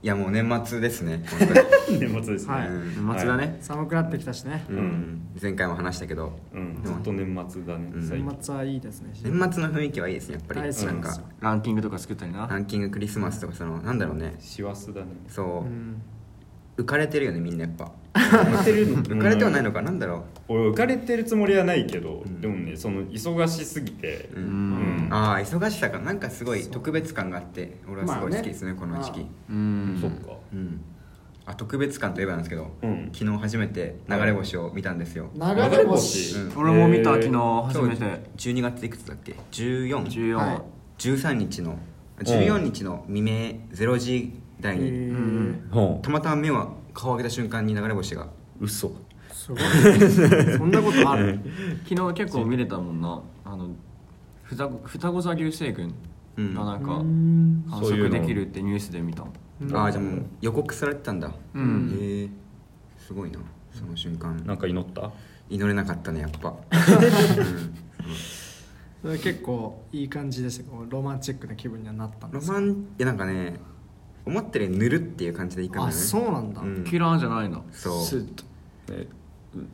いやもう年末ですね 本当に。年末ですね、はい。うん年末だね。寒くなってきたしね。うん。前回も話したけど。うん、ずっと年末だね、最近。年末はいいですね年末の雰囲気はいいですねやっぱり。大好き。なんか。ランキングとか作ったりな。ランキングクリスマスとかそのなんだろうね。師走だね。そう、うん。浮かれてるよねみんなやっぱ浮かれてるの？浮かれてはないのか？なんだろ俺浮かれてるつもりはないけど、ん。でもねその忙しすぎて。う、ううん。んああ忙しさがなんかすごい特別感があって俺はすごい好きですねこの時期。うん。そっか。うん。あ特別感といえばなんですけど、うん。昨日初めて流れ星を見たんですよ、流れ星？うん。俺も見た昨日初めて。今日12月いくつだっけ？14 14、はい。13日の14日の未明0時台えに、たまたま目は顔を上げた瞬間に流れ星がう嘘。すごいそんなことある？昨日結構見れたもんな。あの双子双子座流星群うんがなんかうん。観測できるってニュースで見たああじゃあもう予告されてたんだ。うん。へえすごいなその瞬間。なんか祈った？祈れなかったねやっぱ、それ結構いい感じですロマンチックな気分にはなったんですロマンいやなんかね思ったより塗るっていう感じでいいかもねあそうなんだ、うん。キラーじゃないのそう。スッと。え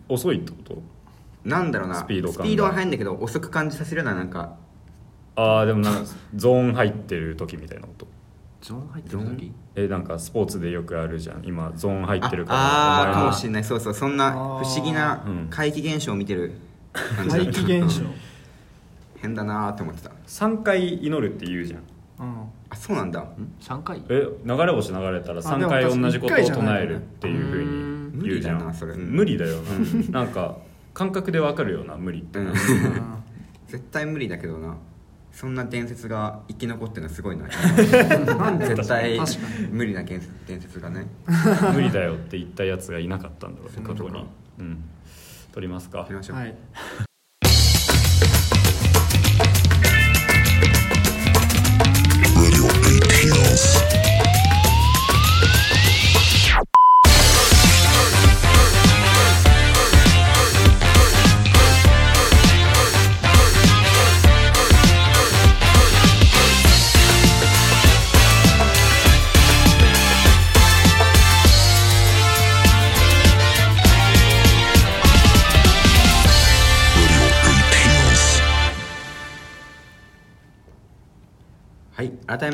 遅いってこと？なんだろうな。スピード感が。スピードは速いんだけど遅く感じさせるようななんか。ああでもなんかゾーン入ってる時みたいなこと。ゾーン入ってるゾ時えなんかスポーツでよくあるじゃん。今ゾーン入ってるから。ああーお前の。かもしれない。そうそう。そんな不思議なうん。怪奇現象を見てる感じだった。怪奇現象、変だなーって思ってた。3回祈るって言うじゃん。うん、あそうなんだ。ん3回？え流れ星流れたら3あでも回同じことを唱えるっていうふうに言うじゃん。無理だなそれ。うん無理だよ。ななんか感覚でわかるよな無理って。うん。な絶対無理だけどな。そんな伝説が生き残ってるのはすごいな。絶対無理な伝説伝説がね。無理だよって言ったやつがいなかったんだろうね過去に。そうん。取りますか。行きましょう、はい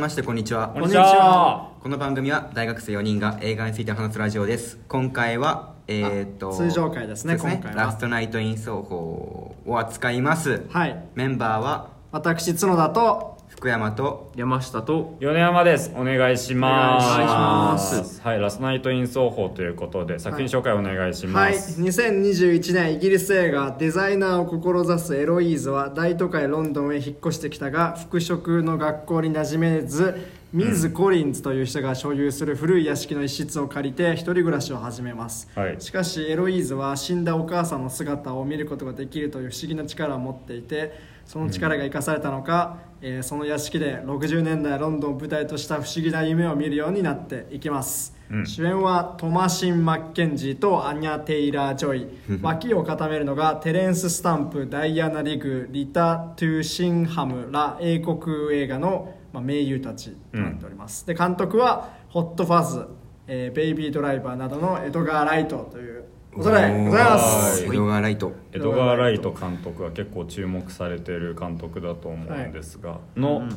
ましてこんにちは。こんにちは。この番組は大学生4人が映画について話すラジオです。今回はえーっとあ通常回ですねそう今回は。ラストナイトイン奏法を扱います。はい。メンバーは私角田と福山と山下と米山です。お願いします。お願いします。はいラストナイトイン奏法ということで作品紹介お願いしはい。ます、2021年イギリス映画「デザイナーを志すエロイーズ」は大都会ロンドンへ引っ越してきたが服飾の学校に馴染めずミズ・コリンズという人が所有する古い屋敷の一室を借りて一人暮らしを始めます、はい。しかしエロイーズは死んだお母さんの姿を見ることができるという不思議な力を持っていてその力が生かされたのか、えーその屋敷で60年代ロンドンを舞台とした不思議な夢を見るようになっていきます、うん。主演はトマシン・マッケンジーとアニャ・テイラー・ジョイ。脇を固めるのがテレンス・スタンプ、ダイアナ・リグ、リタ・トゥシンハムら英国映画の、まあ、名優たちとなっております、で監督はホット・ファズ、えーベイビー・ドライバーなどのエドガー・ライトというございます。はい。江ドガー・ライト。エドガー・ライト監督は結構注目されてる監督だと思うんですが、の、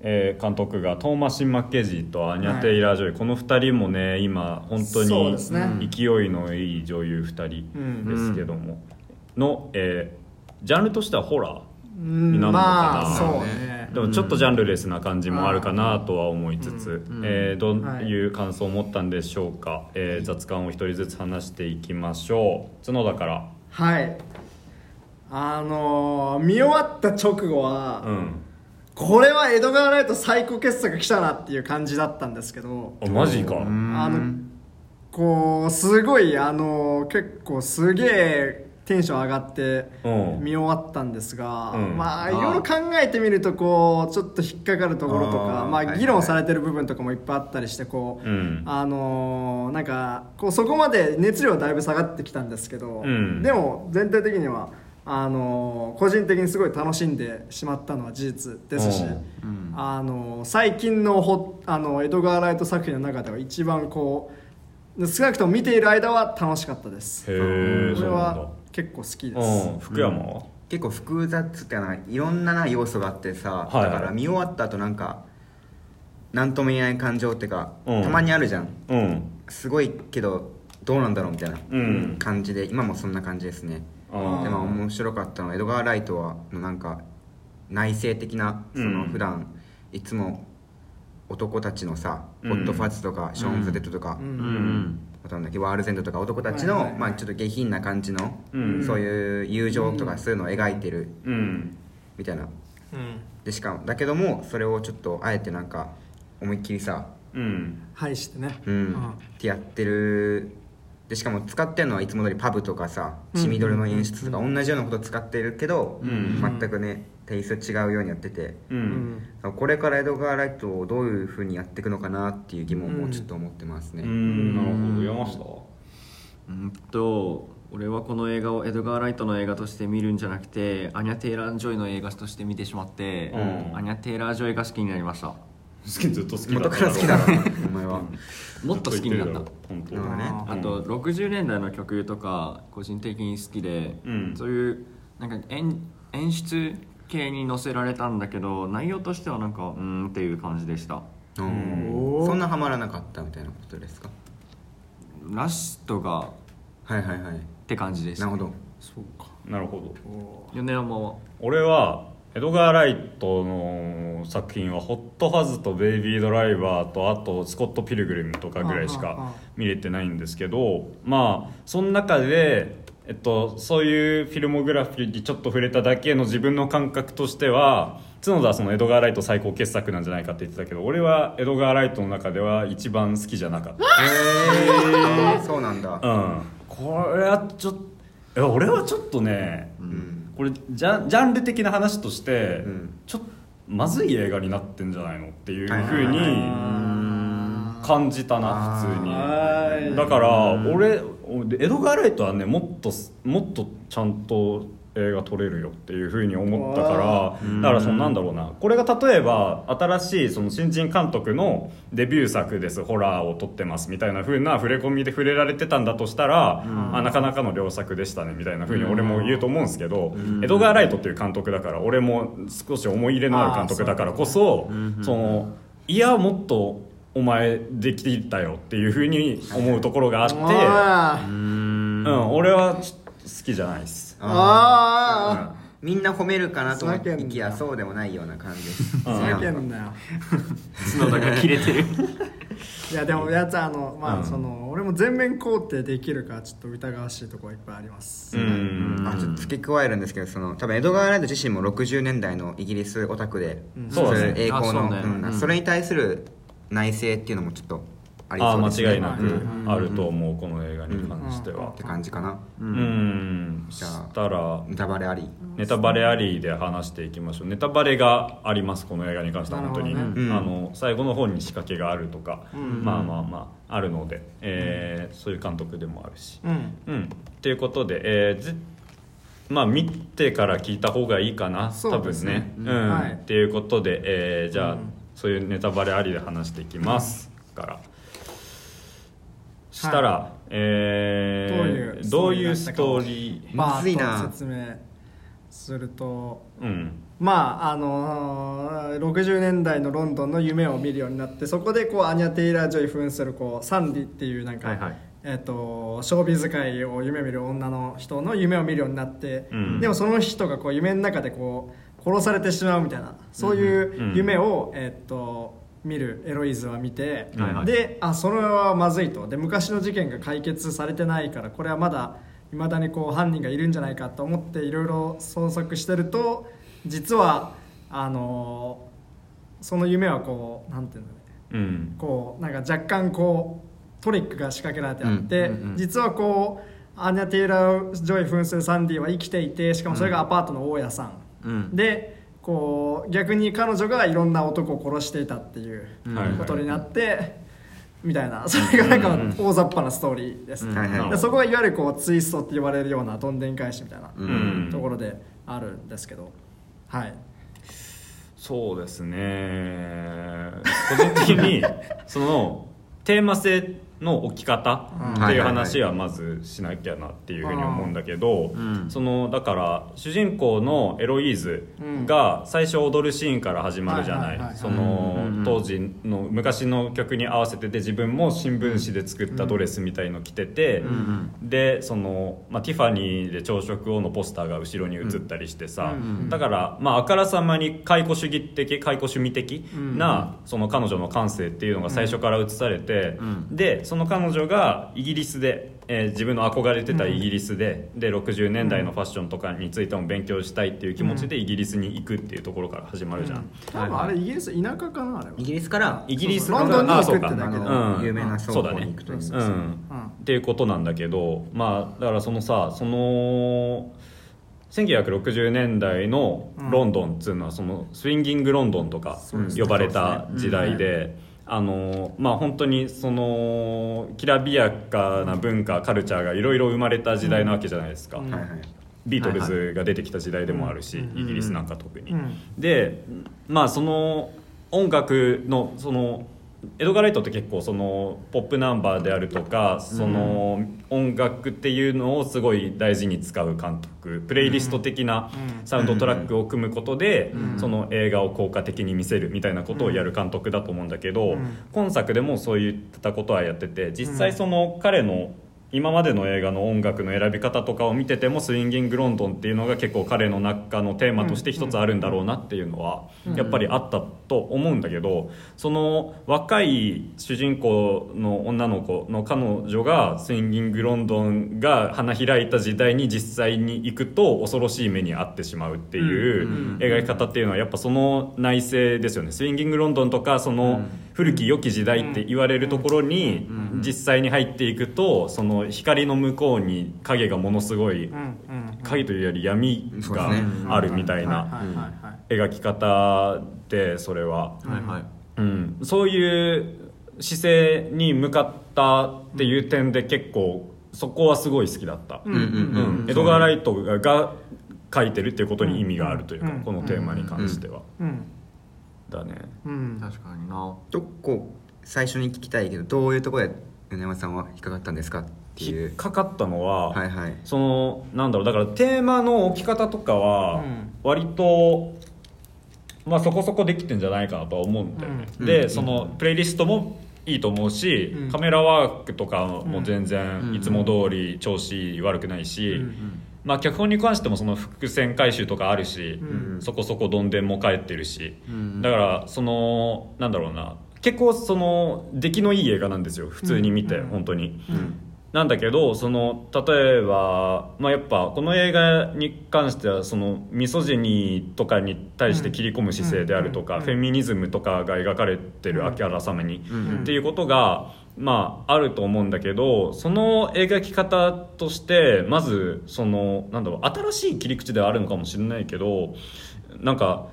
えー監督がトーマシン・マッケンジーとアニャ・テイラー・ジョイ、この2人もね今本当に勢いのいい女優2人ですけども、の、えージャンルとしてはホラー。うんになるのかな。まあそうね。でもちょっとジャンルレスな感じもあるかなとは思いつつ、うん。えーどうい。う感想を持ったんでしょうか、えー雑感を一人ずつ話していきましょう。角田から。はい。あのー見終わった直後は、うん。これは江戸川ライト最高傑作来たなっていう感じだったんですけどあマジか、あのこうすごいあの結構すげえテンション上がってうん。見終わったんですが、うん。まあいろいろ考えてみるとこうちょっと引っかかるところとかまあ議論されてる部分とかもいっぱいあったりしてこう、うん。あのーなんかこうそこまで熱量だいぶ下がってきたんですけど、うん。でも全体的にはあの個人的にすごい楽しんでしまったのは事実ですし、うん。あの最近のホあのエドガー・ライト作品の中では一番こう少なくとも見ている間は楽しかったです。そうなんだ。は結構好きです。うん。福山は？結構複雑ってないろんなな要素があってさ、はい。はいだから見終わった後なんか何とも言えない感情っていうか、うん。たまにあるじゃん。うん。すごいけどどうなんだろうみたいなうん。感じで、今もそんな感じですね。あー。でも面白かったのはエドガー・ライトはのなんか内省的なそのうん普段いつも男たちのさ、うん。ホットファッズとかショーン・ズ・デッドとか、うん。うんなんだっけワールゼンドとか男たちの、はいはいはい。まあ、ちょっと下品な感じの、うん。そういう友情とかそういうのを描いてるうん。みたいな。うん。でしかもだけどもそれをちょっとあえてなんか思いっきりさうん。はいしてね。うん、ってやってる。でしかも使ってるのはいつも通りパブとかさうん。血みどろの演出とか同じようなこと使ってるけど、うん。全くねテイスト違うようにやってて。ううんこれからエドガー・ライトをどういうふうにやっていくのかなっていう疑問もちょっと思ってますね、うん。なるほど。山下。うんと俺はこの映画をエドガー・ライトの映画として見るんじゃなくてアニャ・テイラー・ジョイの映画として見てしまって、うん。アニャ・テイラー・ジョイが好きになりました。好きずっと好きだ元から好きだろ お前は。もっと好きになった。本当うんね。あと60年代の曲とか個人的に好きで、うん。そういうなんか演演出系に載せられたんだけど内容としてはなんかうーんっていう感じでした。うん。そんなハマらなかったみたいなことですか？ラストがはいはいはい。って感じでした。なるほど。そうか。なるほど。米山は？俺はエドガー・ライトの作品は「ホット・ファズ」と「ベイビー・ドライバー」とあと「スコット・ピルグリム」とかぐらいしか見れてないんですけどまあその中で、えっと、そういうフィルモグラフィーにちょっと触れただけの自分の感覚としては角田はそのエドガー・ライト最高傑作なんじゃないかって言ってたけど俺はエドガー・ライトの中では一番好きじゃなかった。へえそうなんだ。うん。これはちょっと俺はちょっとね、うん。これジャンジャンル的な話として、うん。ちょっとまずい映画になってんじゃないのっていうふうに感じたな普通はい。にだから俺エドガー・ライトはねもっともっとちゃんと映画撮れるよっていうふうに思ったからだからそのなんだろうな。これが例えば新しいその新人監督のデビュー作ですホラーを撮ってますみたいなふうな触れ込みで触れられてたんだとしたら、あなかなかの良作でしたねみたいなふうに俺も言うと思うんですけど、エドガー・ライトっていう監督だから俺も少し思い入れのある監督だからこそそのいやもっとお前できたよっていうふうに思うところがあって、うん、俺は好きじゃないっす。あみんな褒めるかなと思いきやそうでもないような感じです。ーふざけんなよ。角田が切れてる。いやでもやつあのまあ、うん。その俺も全面肯定できるかちょっと疑わしいところはいっぱいあります、うん。あちょっと付け加えるんですけどその多分エドガー・ライト自身も60年代のイギリスオタクで、うん。そうだね。い栄光の。あそうね。うん。うん。それに対する内省っていうのもちょっとありそうですね。間違いなくうん。あると思うこの映画に関しては。って感じかな。うん。じゃあしたらネタバレあり。ネタバレありで話していきましょう。ネタバレがありますこの映画に関しては本当に、なるほどね。うん。あの最後の方に仕掛けがあるとか、ん。まあまあまああるので、えーそういう監督でもあるし。うん。うん。っていうことで、えーぜまあ見てから聞いた方がいいかな、多分そうですね。ね、うん。うん。はい。っていうことで、えーじゃあ、うんそういうネタバレありで話していきますから。したら、えーどういうストーリーまあ説明すると。うん。まああのー60年代のロンドンの夢を見るようになってそこでこうアニャ・テイラー・ジョイ扮するこうサンディっていうなんか、はいはい。えー、とショービズ界を夢見る女の人の夢を見るようになって、うん。でもその人がこう夢の中でこう殺されてしまうみたいなそういう夢を、えー、と見るエロイズは見て、はいはい。であそれはまずいと。で昔の事件が解決されてないからこれはまだいまだにこう犯人がいるんじゃないかと思っていろいろ捜索してると実はあのーその夢はこうなんていうのね。うん。こうなんか若干こうトリックが仕掛けられてあって、うんうんうん実はこうアニャ・テイラー・ジョイ扮するサンディは生きていてしかもそれがアパートの大家さん、うん。でこう逆に彼女がいろんな男を殺していたっていうはいことになって、みたいな。それがなんか大雑把なストーリーです、でそこがいわゆるこうツイストって言われるようなどんでん返しみたいなうん。ところであるんですけど。はい。そうですね。個人的にそのテーマ性の置き方っていう話はまずしなきゃなっていうふうに思うんだけど、うん。そのだから主人公のエロイーズが最初踊るシーンから始まるじゃなはいその当時の昔の曲に合わせてで自分も新聞紙で作ったドレスみたいの着てて、でその、まあ、ティファニーで朝食をのポスターが後ろに映ったりしてさ、だから、まあ、あからさまに解雇主義的解雇主義的な、その彼女の感性っていうのが最初から映されて、でその彼女がイギリスで、えー自分の憧れてたイギリスで,、で60年代のファッションとかについても勉強したいっていう気持ちでイギリスに行くっていうところから始まるじゃん、多分あれイギリス田舎かなあれは。イギリスからイギリスそうそうロンドンに行くってあそうか。だ有名な倉庫に行くといううんそうだね。っていうことなんだけどまあだからそのさその1960年代のロンドンっつうのはそのスインギングロンドンとか呼ばれた時代で。あのまあ本当にそのきらびやかな文化カルチャーがいろいろ生まれた時代なわけじゃないですか、はいはい。ビートルズが出てきた時代でもあるし、イギリスなんか特に、うん。でまあその音楽のそのエドガー・ライトって結構そのポップナンバーであるとかその音楽っていうのをすごい大事に使う監督プレイリスト的なサウンドトラックを組むことでその映画を効果的に見せるみたいなことをやる監督だと思うんだけど今作でもそういったことはやってて実際その彼の今までの映画の音楽の選び方とかを見てても「スインギング・ロンドン」っていうのが結構彼の中のテーマとして一つあるんだろうなっていうのはやっぱりあったと思うんだけどその若い主人公の女の子の彼女が「スインギング・ロンドン」が花開いた時代に実際に行くと恐ろしい目に遭ってしまうっていう描き方っていうのはやっぱその内政ですよね。スインギング・ロンドンとかその古き良き時代って言われるところに実際に入っていくとその光の向こうに影がものすごい影というより闇があるみたいな描き方でそれは、そういう姿勢に向かったっていう点で結構そこはすごい好きだった、うんうんうんエドガー・ライトがが書いてるっていうことに意味があるというか、うんこのテーマに関しては、うんだね。うん。確かにな。どこ最初に聞きたいけどどういうところで米山さんは引っかかったんですかってい引っうかかったのは、はいはい。そのなんだろうだからテーマの置き方とかはうん。割と、まあそこそこできてんじゃないかなとは思うんだよね、うん。でそのプレイリストもいいと思うし、うん。カメラワークとかも全うん。然いつも通り調子悪くないし、まあ、脚本に関してもその伏線回収とかあるし、うん。そこそこどんでんも返ってるし、うん。だからそのなんだろうな。結構その出来のいい映画なんですよ。普通に見て、うん。本当に。なんだけどその例えば、まあ、やっぱこの映画に関してはそのミソジニーとかに対して切り込む姿勢であるとか、うん。フェミニズムとかが描かれてるあからさまに、うん。っていうことが、まあ、あると思うんだけどその描き方としてまずそのなんだろう新しい切り口ではあるのかもしれないけどなんか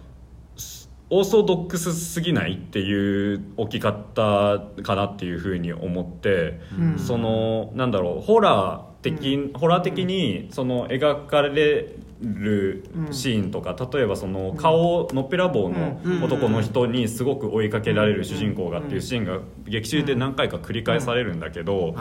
オーソドックスすぎないっていう置き方かなっていうふうに思って、うん。そのなんだろうホラー的、ホラー的にその描かれるシーンとか、例えばその顔のっぺらぼうの男の人にすごく追いかけられる主人公がっていうシーンが劇中で何回か繰り返されるんだけど、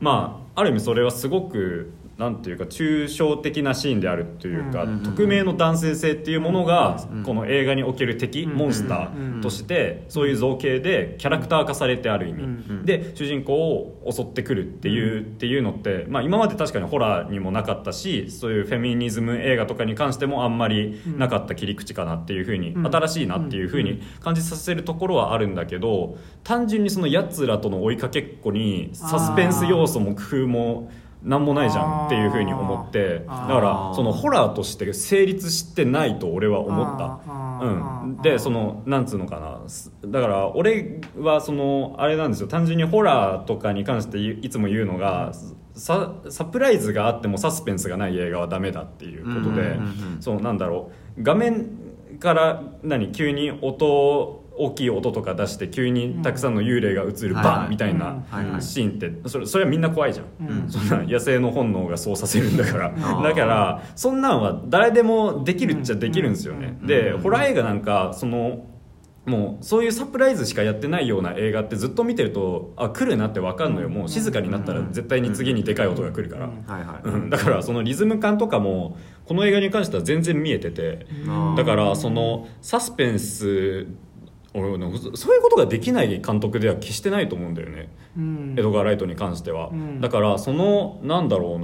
まあある意味それはすごくなんていうか抽象的なシーンであるというか、うん匿名の男性性っていうものが、うんこの映画における敵、うんモンスターとして、そういう造形でキャラクター化されてある意味、うんで主人公を襲ってくるっていう,、っていうのって、まあ、今まで確かにホラーにもなかったしそういうフェミニズム映画とかに関してもあんまりなかった切り口かなっていうふうに、うん新しいなっていうふうに感じさせるところはあるんだけど単純にそのやつらとの追いかけっこにサスペンス要素も工夫もなんもないじゃんっていうふうに思ってだからそのホラーとして成立してないと俺は思った。うん、でそのなんつうのかな。すだから俺はそのあれなんですよ。単純にホラーとかに関していいつも言うのがササプライズがあってもサスペンスがない映画はダメだっていうことで、うんうんうんうんそのなんだろう。画面から何急に音大きい音とか出して急にたくさんの幽霊が映るうん。バンみたいなシーンってそれそれはみんな怖いじゃん、うん。そんな野生の本能がそうさせるんだから。ー だからそんなんは誰でもできるっちゃできるんですよね、でホラー映画なんかそのもうそういうサプライズしかやってないような映画ってずっと見てるとあ来るなって分かんのよ。もう静かになったら絶対に次にでかい音が来るから、だからそのリズム感とかもこの映画に関しては全然見えてて。うん。だからそのサスペンス俺なんかそういうことができない監督では決してないと思うんだよね、うん。エドガー・ライトに関しては、うん。だからそのなんだろう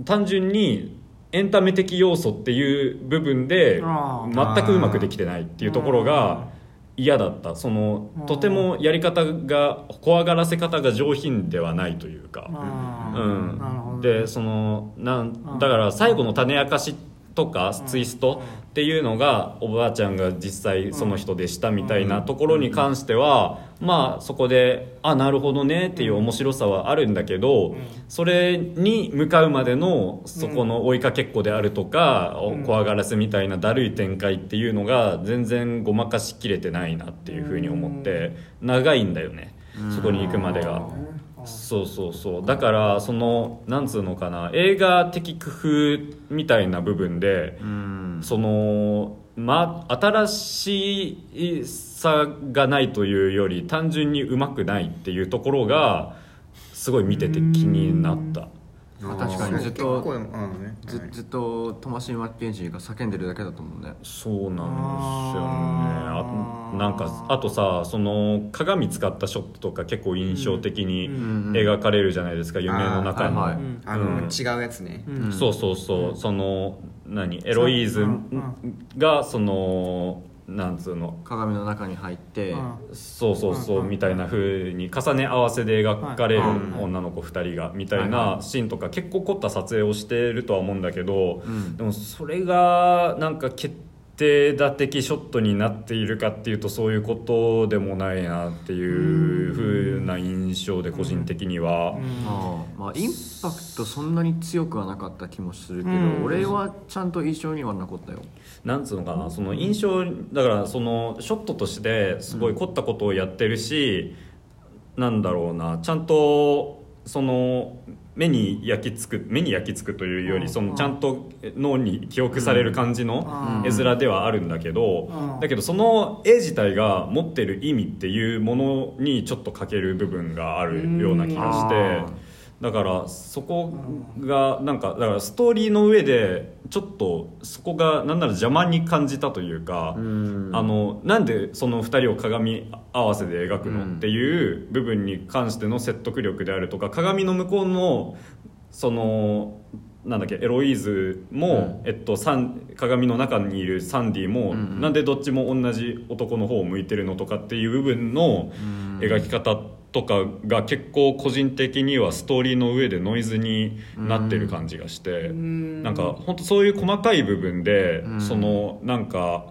な単純にエンタメ的要素っていう部分であ全くうまくできてないっていうところが嫌だった。そのうん。とてもやり方が怖がらせ方が上品ではないというか、うん。でそのなんだから最後の種明かしとかツイストっていうのがおばあちゃんが実際その人でしたみたいなところに関してはまあそこであなるほどねっていう面白さはあるんだけどそれに向かうまでのそこの追いかけっこであるとかうん。怖がらせみたいなだるい展開っていうのが全然ごまかしきれてないなっていうふうに思って長いんだよね。そこに行くまでが。そうそうそう。だからそのなんつうのかな。映画的工夫みたいな部分でうん。そのま新しさがないというより単純にうまくないっていうところがすごい見てて気になった。まあ確かに。ずっとね。ずずっとトマシン・マッケンジーが叫んでるだけだと思うね。そうなんですよね。あなんかあとさその鏡使ったショットとか結構印象的にうん描かれるじゃないですか夢の中の、はいはい。うん。あの、うん違うやつね、うん。そうそうそう、その何？エロイーズがそのなんつうの？鏡の中に入ってうん。そうそうそううん。みたいな風に重ね合わせで描かれるはい。女の子2人がみたいはいなシーンとか結構凝った撮影をしてるとは思うんだけどうん。でもそれがなんか決定打的ショットになっているかっていうとそういうことでもないなっていう風な印象で個人的には。ああまあインパクトそんなに強くはなかった気もするけど、うん。俺はちゃんと印象には残ったよ。なんつうのかなその印象だからそのショットとしてすごい凝ったことをやってるし、なんだろうなちゃんとその目に焼き付く目に焼き付くというより、うん。そのちゃんと脳に記憶される感じのうん。絵面ではあるんだけど、うん。だけどその絵自体が持ってる意味っていうものにちょっと欠ける部分があるような気がして。うんだからそこがなんかだからストーリーの上でちょっとそこがなんなら邪魔に感じたというか、うん。あのなんでその2人を鏡合わせで描くの、うんっていう部分に関しての説得力であるとか鏡の向こうのそのなんだっけエロイーズも、えっと、サン鏡の中にいるサンディも、うんうん。なんでどっちも同じ男の方を向いてるのとかっていう部分のうん。描き方とかが結構個人的にはストーリーの上でノイズになってる感じがして、ん。なんか本当そういう細かい部分で、うん。そのなんか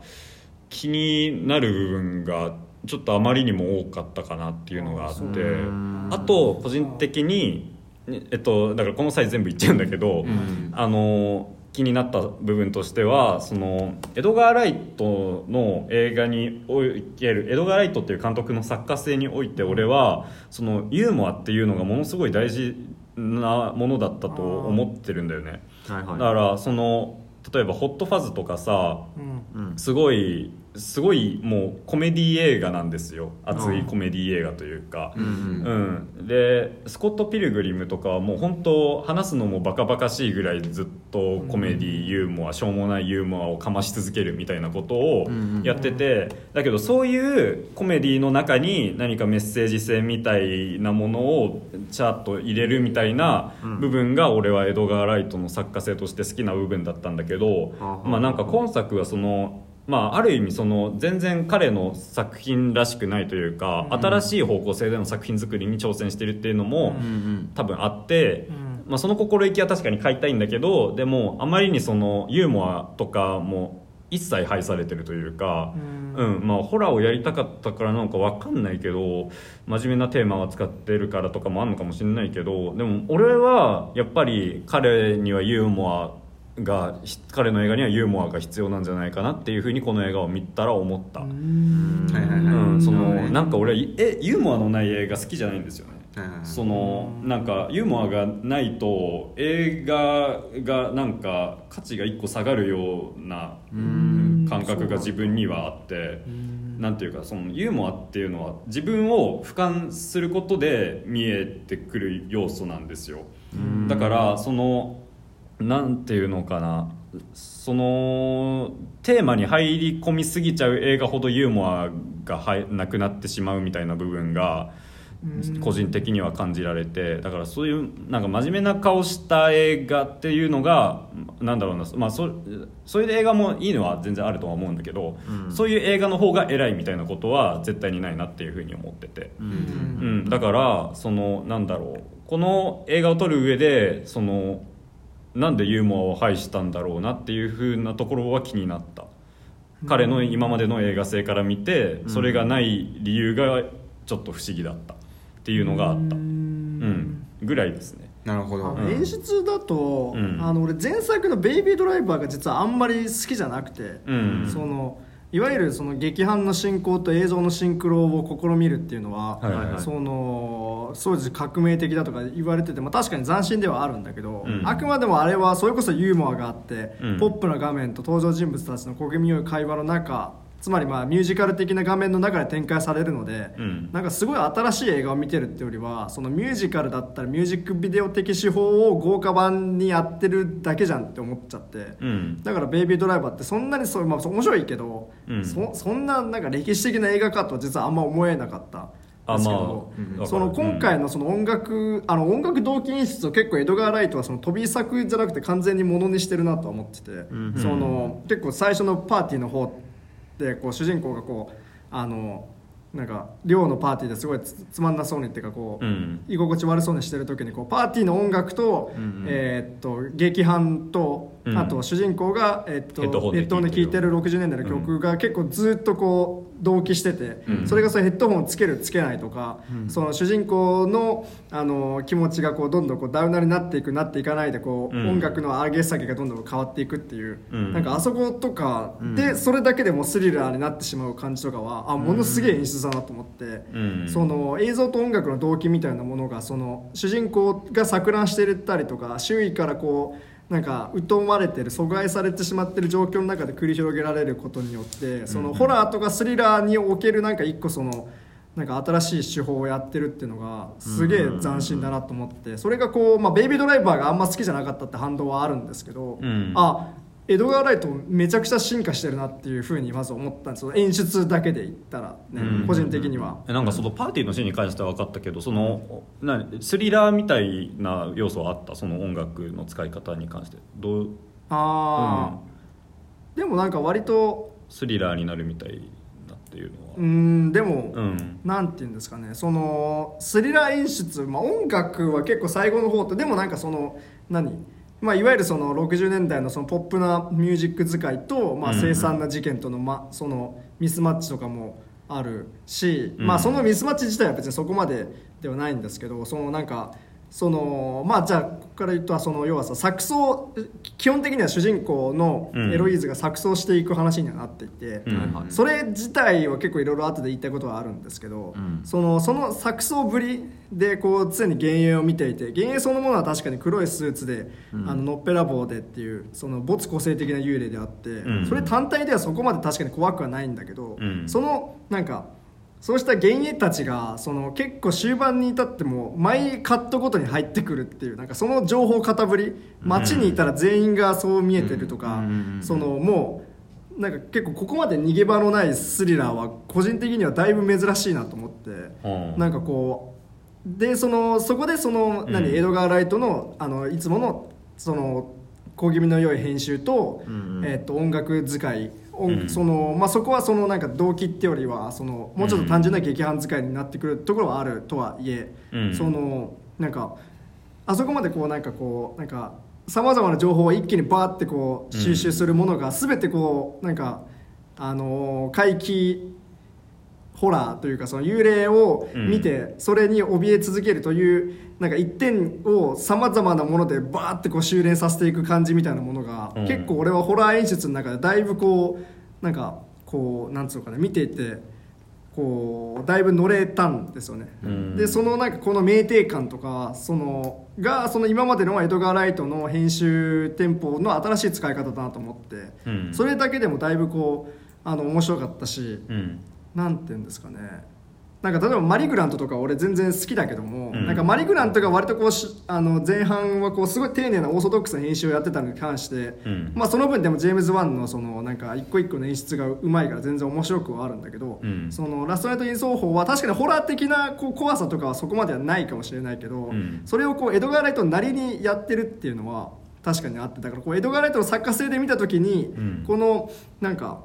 気になる部分がちょっとあまりにも多かったかなっていうのがあってう。んあと個人的に、ねえっと、だからこの際全部言っちゃうんだけど、ん。あの気になった部分としてはそのエドガー・ライトの映画におけるエドガー・ライトっていう監督の作家性において俺はそのユーモアっていうのがものすごい大事なものだったと思ってるんだよね。はいはい。だからその例えば「ホットファズ」とかさうん。うん。すごいすごいもうコメディ映画なんですよ。熱いコメディ映画というか、うんうん。うん、でスコット・ピルグリムとかはもう本当話すのもバカバカしいぐらいずっとコメディユーモアしょうもないユーモアをかまし続けるみたいなことをやってて。だけどそういうコメディの中に何かメッセージ性みたいなものをチャート入れるみたいな部分が俺はエドガー・ライトの作家性として好きな部分だったんだけどはあ。まあなんか今作はその。まあ、ある意味その全然彼の作品らしくないというか、新しい方向性での作品作りに挑戦してるっていうのも、うんうん多分あって、うん。まあ、その心意気は確かに買いたいんだけどでもあまりにそのユーモアとかも一切排されてるというか、ううん。まあ、ホラーをやりたかったからなのか分かんないけど真面目なテーマを扱ってるからとかもあるのかもしれないけどでも俺はやっぱり彼にはユーモアがひ彼の映画にはユーモアが必要なんじゃないかなっていうふうにこの映画を見たら思った、うん。はいはいはいそのなんか俺えユーモアのない映画好きじゃないんですよね。はいはいはい。そのなんかユーモアがないと映画がなんか価値が一個下がるような感覚が自分にはあってなんていうかそのユーモアっていうのは自分を俯瞰することで見えてくる要素なんですよ。だからそのなんていうのかな。そのテーマに入り込みすぎちゃう映画ほどユーモアがはなくなってしまうみたいな部分が個人的には感じられてだからそういうなんか真面目な顔した映画っていうのがなんだろうな、まあ、そそういう映画もいいのは全然あるとは思うんだけど、そういう映画の方が偉いみたいなことは絶対にないなっていうふうに思ってて。うん、だからそのなんだろう。この映画を撮る上でそのなんでユーモアを排したんだろうなっていうふうなところは気になった。彼の今までの映画性から見てそれがない理由がちょっと不思議だったっていうのがあった。うん。ぐらいですね。なるほど、演出だと、うん。あの俺前作の「ベイビードライバー」が実はあんまり好きじゃなくて、うん。そのいわゆるその劇伴の進行と映像のシンクロを試みるっていうのは、はいはいはい。その当時革命的だとか言われてて、まあ、確かに斬新ではあるんだけど、うん。あくまでもあれはそれこそユーモアがあって、うん。ポップな画面と登場人物たちの小気味よい会話の中つまりまあミュージカル的な画面の中で展開されるので、うん。なんかすごい新しい映画を見てるってよりはそのミュージカルだったらミュージックビデオ的手法を豪華版にやってるだけじゃんって思っちゃって、うん。だから「ベイビードライバー」ってそんなにそう、まあ、面白いけど、うん。そそんななんか歴史的な映画かとは実はあんま思えなかったんですけど、あまあその今回のその音楽、あの音楽同期演出を結構エドガー・ライトはその飛び作じゃなくて完全にものにしてるなとは思ってて、その結構最初のパーティーの方でこう主人公がこうあのなんか寮のパーティーですごいつつまんなそうにっていうかこう、うん。居心地悪そうにしてる時にこうパーティーの音楽と,、えーっと劇伴と、うん。あと主人公が、えーっとヘッドホンで聴いてる60年代の曲が結構ずっとこう同期してて、うん。それがそのヘッドホンをつけるつけないとか、その主人公のあの気持ちがこうどんどんこうダウナーになっていくなっていかないでこう、うん。音楽の上げ下げがどんどん変わっていくっていう、うん。なんかあそことかでそれだけでもスリラーになってしまう感じとかはあものすげえ演出だなと思って。うん。その映像と音楽の動機みたいなものがその主人公が錯乱してたりとか周囲からこうなんか疎まれてる阻害されてしまってる状況の中で繰り広げられることによってそのホラーとかスリラーにおけるなんか一個そのなんか新しい手法をやってるっていうのがすげえ斬新だなと思ってそれがこう、まあ、ベイビードライバーがあんま好きじゃなかったって反動はあるんですけど、うん。あエドガー・ライトめちゃくちゃ進化してるなっていうふうにまず思ったんですよ。演出だけで言ったらね、うん。個人的には。えなんかそのパーティーのシーンに関しては分かったけどそのなスリラーみたいな要素はあった？その音楽の使い方に関して。どう？ああ、でもなんか割とスリラーになるみたいなっていうのは。うーんでも、うん。なんて言うんですかね。そのスリラー演出、まあ、音楽は結構最後の方とでもなんかその何？まあ、いわゆるその60年代のそのポップなミュージック使いと、まあ、うん。凄惨な事件との,、ま、そのミスマッチとかもあるし、うん。まあ、そのミスマッチ自体は別にそこまでではないんですけどそのなんかそのまあじゃあここから言うとその要はさ錯綜基本的には主人公のエロイーズが錯綜していく話にはなっていて、うん。それ自体は結構いろいろ後で言いたいことはあるんですけど、うん。そのその錯綜ぶりでこう常に幻影を見ていて幻影そのものは確かに黒いスーツで、あののっぺらぼうでっていうその没個性的な幽霊であって、うん。それ単体ではそこまで確かに怖くはないんだけど、うん。そのなんかそうした幻影たちがその結構終盤に至っても毎カットごとに入ってくるっていうなんかその情報型ぶり街にいたら全員がそう見えてるとか、うん。そのもうなんか結構ここまで逃げ場のないスリラーは個人的にはだいぶ珍しいなと思って、うん。なんかこうでそのそこでその何、うん。エドガー・ライトのあのいつものその小気味の良い編集と,、えっと音楽使い音うん。そのまあ、そこはそのなんか動機ってよりはそのもうちょっと単純な劇伴使いになってくるところはあるとはいえ、うん。そのなんかあそこまでこうなんかこうなんかさまざまな情報を一気にバーってこう収集するものが全てこうなんかあのー回帰ホラーというかその幽霊を見てそれに怯え続けるというなんか一点をさまざまなものでバーってこう修練させていく感じみたいなものが、うん。結構俺はホラー演出の中でだいぶこうなんかこうなんつうのかな見ていてこうだいぶ乗れたんですよね、うん。でそのなんかこの酩酊感とかそのがその今までのエドガー・ライトの編集テンポの新しい使い方だなと思って、うん。それだけでもだいぶこうあの面白かったし、うん。なんていうんですかねなんか例えばマリグナントとか俺全然好きだけども、うん。なんかマリグナントが割とこうしあの前半はこうすごい丁寧なオーソドックスな編集をやってたのに関して、うん。まあ、その分でもジェームズ・ワンのそのなんか一個一個の演出がうまいから全然面白くはあるんだけど、うん。そのラストナイト・イン・ソーホーは確かにホラー的なこう怖さとかはそこまではないかもしれないけど、ん。それをこうエドガー・ライトなりにやってるっていうのは確かにあってだからこうエドガー・ライトの作家性で見た時に、うん。このなんか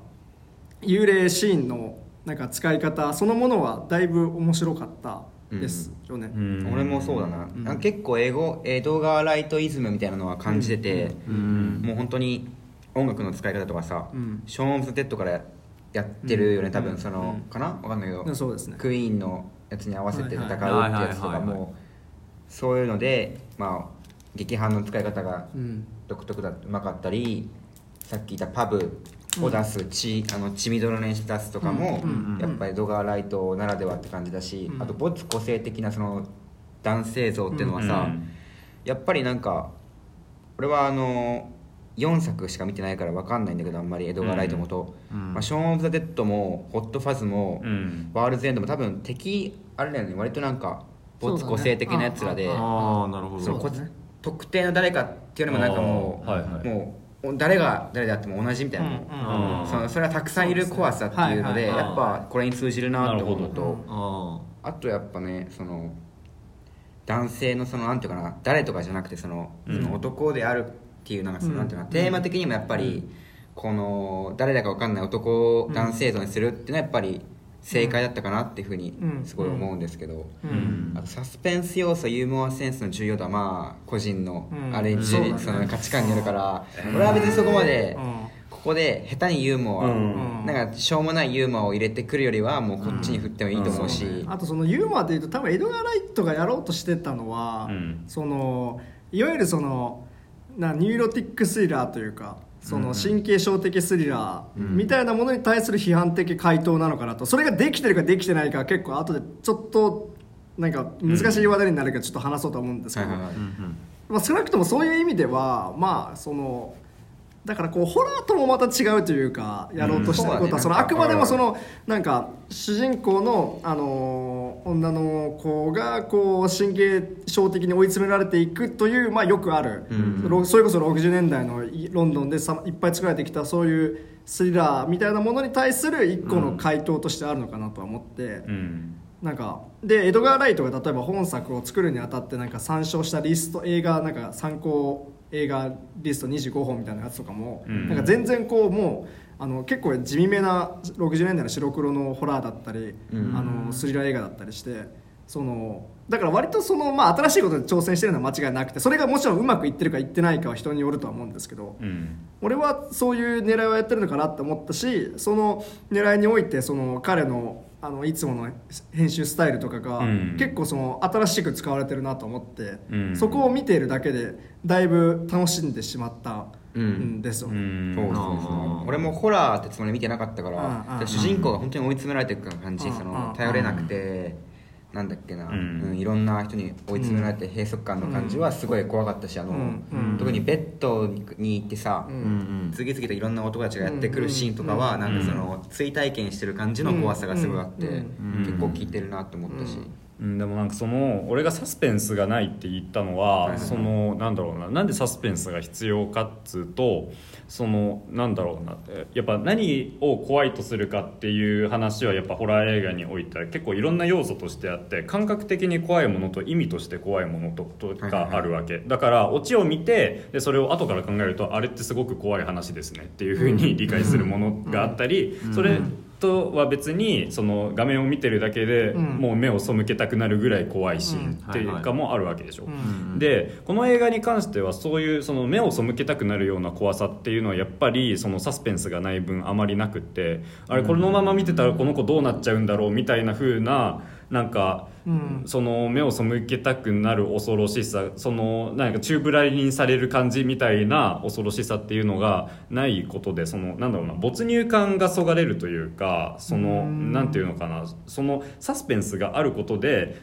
幽霊シーンのなんか使い方そのものはだいぶ面白かったですよね、うん。俺もそうだな,、ん。なんか結構英語エドガー・ライトイズムみたいなのは感じてて、うん。もう本当に音楽の使い方とかさ、うん。ショーン・オブ・ザ・デッドからやってるよね、うん。多分その、うん。かな？わかんないけど、そうですね。クイーンのやつに合わせて戦うってやつとかもそういうのでまあ劇伴の使い方がうん。独特だうまかったりさっき言ったパブを出す血、あの血みどろの演出出すとかも、やっぱりドガーライトならではって感じだし、うん。あと没個性的なその男性像っていうのはさ、うんやっぱりなんか俺はあの4作しか見てないから分かんないんだけどあんまりエドガー・ライトのこと、うんまあ、ショーン・オブ・ザ・デッドもホット・ファズも、うん。ワールズ・エンドも多分敵あれだよね割となんか没個性的なやつらで、ね。ああなるほど。特定の誰かっていうよりもなんかもう、はいはい。もう誰が誰であっても同じみたいな、うんそのそれはたくさんいる怖さっていうのでそうですね。はい。はいはいやっぱこれに通じるなと思うのと。ああとやっぱねその男性のそのなんていうかな誰とかじゃなくてその,、うん。その男であるっていうなんかその、うん。なんていうかなテーマ的にもやっぱり、この誰だか分かんない男を男性像にするっていうのはやっぱり正解だったかなっていうふうにうん。すごい思うんですけど、ううん。んあとサスペンス要素ユーモアセンスの重要度はまあ個人のうん。アレンジ、その価値観によるから、俺は別にそこまでうん。ここで下手にユーモア、うん。なんかしょうもないユーモアを入れてくるよりはもうこっちに振ってもいいと思うし、うん。あとそのユーモアでいうと多分エドガー・ライトがやろうとしてたのは、うん。そのいわゆるそのなニューロティックスリラーというかその神経症的スリラーみたいなものに対する批判的回答なのかなと。それができてるかできてないかは結構後でちょっとなんか難しい話題になるからちょっと話そうと思うんですけど、まあ、少なくともそういう意味ではまあそのだからこうホラーともまた違うというかやろうとしてることは、うんそのあくまでもそのなんか主人公の、あのー女の子がこう神経症的に追い詰められていくという、まあ、よくある、うん。ろそれこそ60年代のいロンドンでさいっぱい作られてきたそういうスリラーみたいなものに対する一個の回答としてあるのかなとは思って。うん。なんかでエドガー・ライトが例えば本作を作るにあたってなんか参照したリスト映画なんか参考映画リスト25本みたいなやつとかも、うん。なんか全然こうもうあの結構地味めな60年代の白黒のホラーだったり、うん。あのスリラー映画だったりしてそのだから割とその、まあ、新しいことに挑戦してるのは間違いなくてそれがもちろんうまくいってるかいってないかは人によるとは思うんですけど、うん。俺はそういう狙いをやってるのかなって思ったしその狙いにおいてその彼のあのいつもの編集スタイルとかがうん。結構その新しく使われてるなと思って、うん。そこを見ているだけでだいぶ楽しんでしまったうん。んですよ、うん。そうそうそう俺もホラーってつもりで見てなかったから主人公が本当に追い詰められていく感じうんそのうん頼れなくてなんだっけな、うん。うんいろんな人に追い詰められて閉塞感の感じはすごい怖かったしあの、特にベッドに行ってさ、うんうんうん。次々といろんな男たちがやってくるシーンとかは、うんなんかその追体験してる感じの怖さがすごいあって、うん結構効いてるなと思ったし、うん、でもなんかその俺がサスペンスがないって言ったのは、そのなんだろうななんでサスペンスが必要かっつうとそのなんだろうなえやっぱ何を怖いとするかっていう話はやっぱホラー映画においては結構いろんな要素としてあって感覚的に怖いものと意味として怖いものととがあるわけ、だからオチを見てでそれを後から考えるとあれってすごく怖い話ですねっていうふうに理解するものがあったり、それとは別にその画面を見てるだけで、うん。もう目を背けたくなるぐらい怖いシーンっていううんかもあるわけでしょ、うん。でこの映画に関してはそういうその目を背けたくなるような怖さっていうのはやっぱりそのサスペンスがない分あまりなくってあれこのまま見てたらこの子どうなっちゃうんだろうみたいな風ななんかうん。その目を背けたくなる恐ろしさそのなんか宙ぶらりにされる感じみたいな恐ろしさっていうのがないことでそのなんだろうな没入感がそがれるというかそのうん。なんていうのかなそのサスペンスがあることで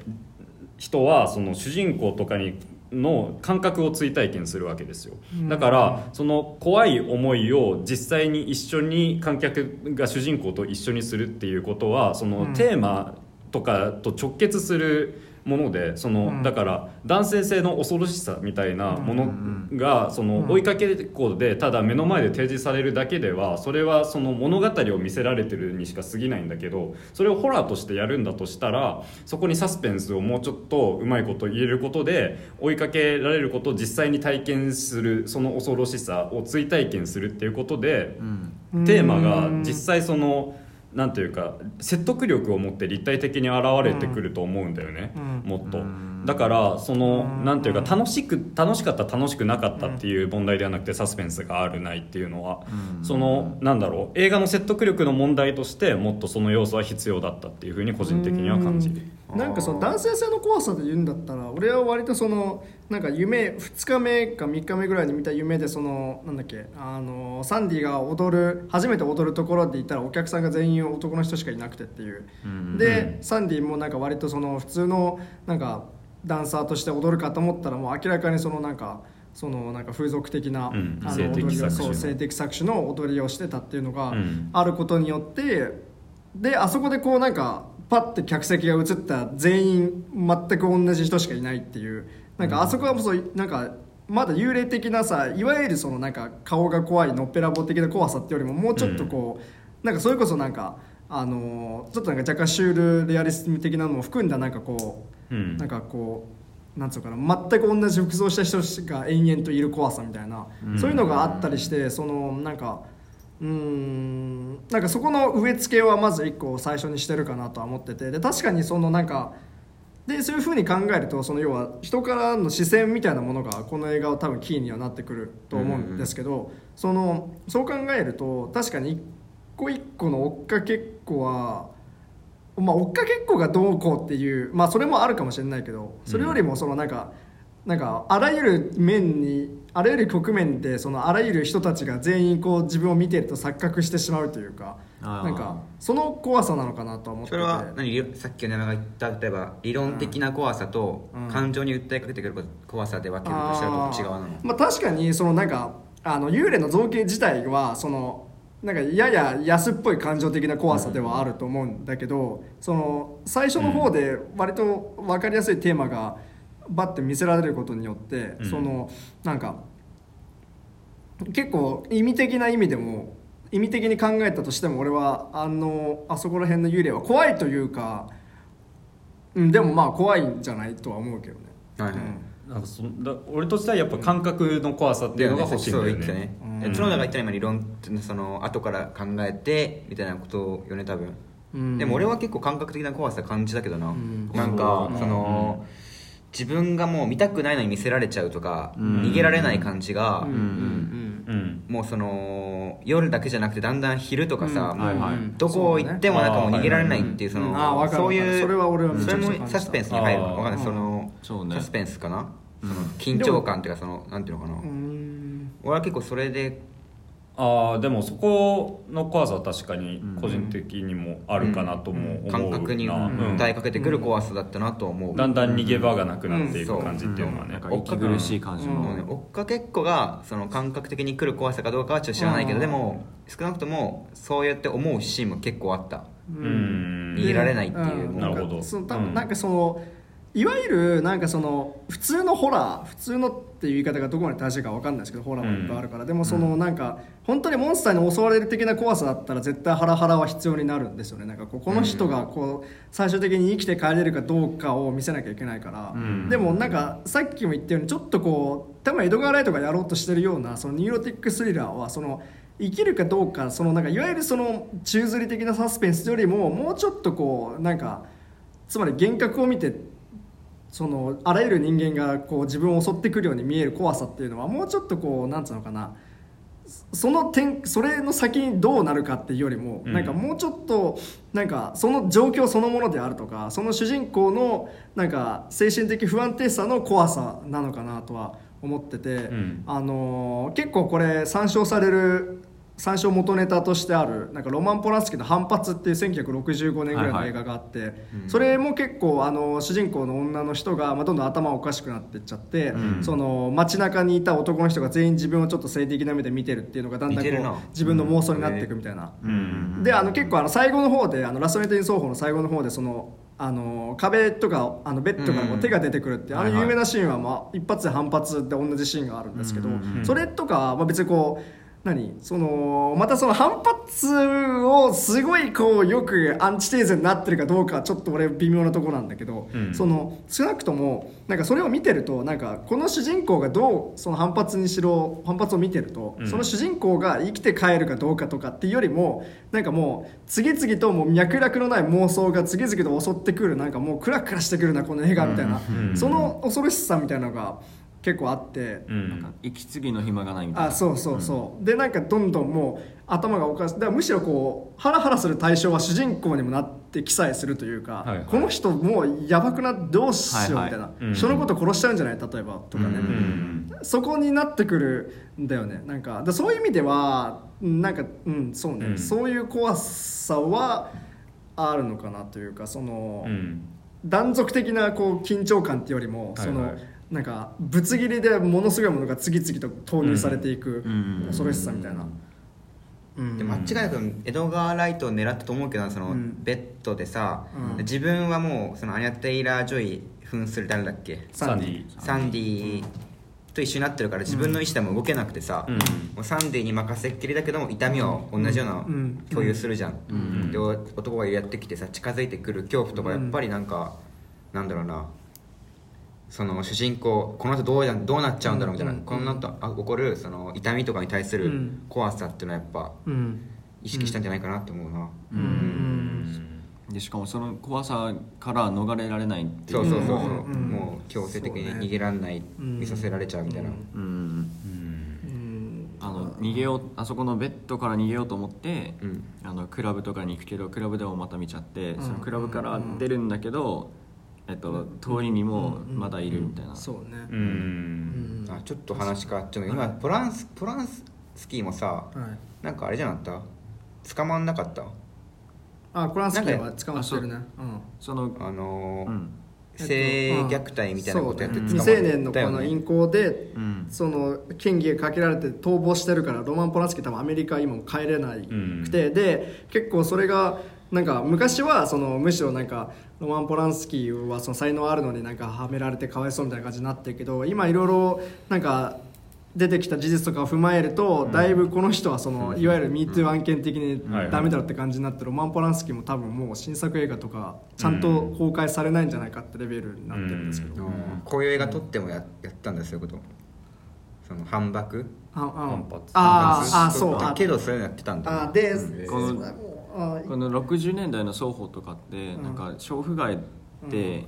人はその主人公とかにの感覚を追体験するわけですよ。だからその怖い思いを実際に一緒に観客が主人公と一緒にするっていうことはそのうん。テーマとかと直結するものでその、うん。だから男性性の恐ろしさみたいなものがそのうん。追いかけっこでただ目の前で提示されるだけではそれはその物語を見せられてるにしか過ぎないんだけどそれをホラーとしてやるんだとしたらそこにサスペンスをもうちょっとうまいこと言えることで追いかけられることを実際に体験するその恐ろしさを追体験するっていうことでうん。テーマが実際そのなんていうか説得力を持って立体的に現れてくると思うんだよね、うん。もっと。うんだからそのうん。なんていうか楽しく楽しかった楽しくなかったっていう問題ではなくてサスペンスがあるないっていうのはうん。そのなんだろう映画の説得力の問題としてもっとその要素は必要だったっていうふうに個人的には感じる。うん。なんかその男性性の怖さで言うんだったら俺は割とそのなんか夢2日目か3日目ぐらいに見た夢でそのなんだっけあのサンディが踊る初めて踊るところでいたらお客さんが全員男の人しかいなくてっていう。うん。でサンディもなんか割とその普通のなんかダンサーとして踊るかと思ったらもう明らかにそのなんかそのなんか風俗的な、うんあの性的踊りを搾取のそう性的搾取の踊りをしてたっていうのがうん。あることによってであそこでこうなんかパッて客席が映った全員全く同じ人しかいないっていうなんかあそこはそうなんかまだ幽霊的なさいわゆるそのなんか顔が怖いのっぺらぼう的な怖さっていうよりももうちょっとこう、なんかそれこそなんかあのーちょっとなんか若干シュールレアリスム的なのも含んだなんかこう、うん。なんかこうなんつうのかな全く同じ服装した人が延々といる怖さみたいな、うん。そういうのがあったりしてそのなんかうーんなんかそこの植え付けはまず一個最初にしてるかなとは思っててで確かにそのなんかでそういうふうに考えるとその要は人からの視線みたいなものがこの映画は多分キーにはなってくると思うんですけど、そのそう考えると確かに一個一個の追っかけっこはまあ追っかけっこがどうこうっていうまあそれもあるかもしれないけどそれよりもそのなんか、なんかあらゆる面にあらゆる局面でそのあらゆる人たちが全員こう自分を見てると錯覚してしまうというかなんかその怖さなのかなとは思ってて。それは何理さっき山が言った例えば理論的な怖さとうん。感情に訴えかけてくる怖さで分けるとしたらどっち側なの？まあ、確かにそのなんかあの幽霊の造形自体はそのなんかやや安っぽい感情的な怖さではあると思うんだけど、その最初の方で割と分かりやすいテーマがバッて見せられることによって、うん。そのなんか結構意味的な意味でも意味的に考えたとしても俺はあのあそこら辺の幽霊は怖いというか、うん、でもまあ怖いんじゃないとは思うけどね。はいはい。うんなんかそだ俺としてはやっぱ感覚の怖さっていうのが欲しいんだよね。うん。え角田が言った今理論その後から考えてみたいなことよね多分、うん。でも俺は結構感覚的な怖さ感じたけどな、ん。なんかそうその、自分がもう見たくないのに見せられちゃうとか、うん。逃げられない感じが、うん。うん。うん。もうその夜だけじゃなくてだんだん昼とかさ、うん。もうどこ行ってもなんかもう逃げられないっていうその、そういうそれは俺はそれもサスペンスに入るのかわかんないそのそうね。サスペンスかな、その緊張感っていうかそのなんていうのかな、うん。俺は結構それでああでもそこの怖さは確かに個人的にもあるかなとも思うな、感覚にうん。訴えかけてくる怖さだったなと思う、だんだん逃げ場がなくなっていうん。く感じっていうのはね、なん苦しい感じの、も追っかけっこがその感覚的に来る怖さかどうかはちょっと知らないけど、うん。でも少なくともそうやって思うシーンも結構あった。うん。逃げられないっていううん。なるほど。その多うん。分なんかそのいわゆるなんかその普通のホラー普通のっていう言い方がどこまで正しいか分かんないですけどホラーもいっぱいあるから、でもそのなんか本当にモンスターに襲われる的な怖さだったら絶対ハラハラは必要になるんですよね。なんかこうこの人がこう最終的に生きて帰れるかどうかを見せなきゃいけないから、んでもなんかさっきも言ったようにちょっとこう多分エドガー・ライトがやろうとしてるようなそのニューロティックスリラーはその生きるかどうかそのなんかいわゆるその宙吊り的なサスペンスよりももうちょっとこうなんかつまり幻覚を見てそのあらゆる人間がこう自分を襲ってくるように見える怖さっていうのはもうちょっとこうなんつうのかな。その点それの先にどうなるかっていうよりも、うん。なんかもうちょっとなんかその状況そのものであるとかその主人公のなんか精神的不安定さの怖さなのかなとは思ってて、ん。あのー結構これ参照される参照元ネタとしてあるなんかロマン・ポランスキーの「反発」っていう1965年ぐらいの映画があって、それも結構あの主人公の女の人が、まあ、どんどん頭おかしくなっていっちゃって、その街中にいた男の人が全員自分をちょっと性的な目で見てるっていうのがだんだんこう自分の妄想になっていくみたいな。うん。であの結構あの最後の方であのラストネット・イン奏法の最後の方でそのあの壁とかあのベッドから手が出てくるっていうあの有名なシーンは、まあ、一発で反発で同じシーンがあるんですけど、それとかは、まあ、別にこう何？そのまたその反発をすごいこうよくアンチテーゼになってるかどうかはちょっと俺微妙なところなんだけど、うん。その少なくともなんかそれを見てるとなんかこの主人公がどうその反発にしろ反発を見てると、うん。その主人公が生きて帰るかどうかとかっていうよりもなんかもう次々ともう脈絡のない妄想が次々と襲ってくるなんかもうクラクラしてくるなこの映画みたいな、うん。その恐ろしさみたいなのが結構あって。うん。なんか。息継ぎの暇がないみたいな。あそうそうそう、でなんかどんどんもう頭がおかしい。だからむしろこうハラハラする対象は主人公にもなって記載するというか、はいはい。この人もうやばくなどうしようみたいな、はうん。人のこと殺しちゃうんじゃない？例えばとかね、うんそこになってくるんだよね。なんかでそういう意味ではうんなんかうんそうね、うん。そういう怖さはあるのかなというかその、うん。断続的なこう緊張感っていうよりも、はいはい。そのなんかぶつ切りでものすごいものが次々と投入されていくうん。恐ろしさみたいな、うん。で間違いなく江ガー・ライトを狙ったと思うけどそのうん。ベッドでさ、うん。自分はもうそのアニャ・テイラー・ジョイ扮する誰だっけ？サンディ。サンディ。と一緒になってるから自分の意思でも動けなくてさ、うん。もうサンディに任せっきりだけども痛みを同じようなうん。共有するじゃん、ん。で男がやってきてさ近づいてくる恐怖とかやっぱりなんか、なんだろうなその主人公この後どうやどうなっちゃうんだろうみたいな、うんこの後あ起こるその痛みとかに対するうん。怖さっていうのはやっぱうん。意識したんじゃないかなって思うな、うん。うん。でしかもその怖さから逃れられないっていう。そうそうそうそう、うん。うんもう強制的に逃げられない、うん見させられちゃうみたいな、うん。うん。うん。あの逃げようあそこのベッドから逃げようと思って、うん。あのクラブとかに行くけどクラブでもまた見ちゃって、うん。そのクラブから出るんだけど、えっと、通りにもまだいるみたいな、そうね。ううん。あちょっと話変わっちゃうけど今ポランスポランスキーもさはい。なんかあれじゃなかった？捕まんなかった？あコランスキーは捕まってるね。う。ん。そのあのーうん。性虐待みたいなことやって未成年のこの淫行で、うん。その嫌疑がかけられて逃亡してるからロマン・ポランスキー多分アメリカ今も帰れないくて、で結構それがなんか昔はそのむしろなんかロマン・ポランスキーはその才能あるのになんかはめられてかわいそうみたいな感じになってるけど今いろいろなんか出てきた事実とかを踏まえると、だいぶこの人はその、いわゆる MeToo 案件的にダメだろって感じになってロマン・ポランスキーも多分もう新作映画とかちゃんと公開されないんじゃないかってレベルになってるんですけど、うん。こういう映画撮ってもややったんだそういうこと。その反駁反発。あーあーそうあだけどそういうのやってたんだ。あで、うん。このこの60年代の双方とかって、うんなん。か娼婦街で、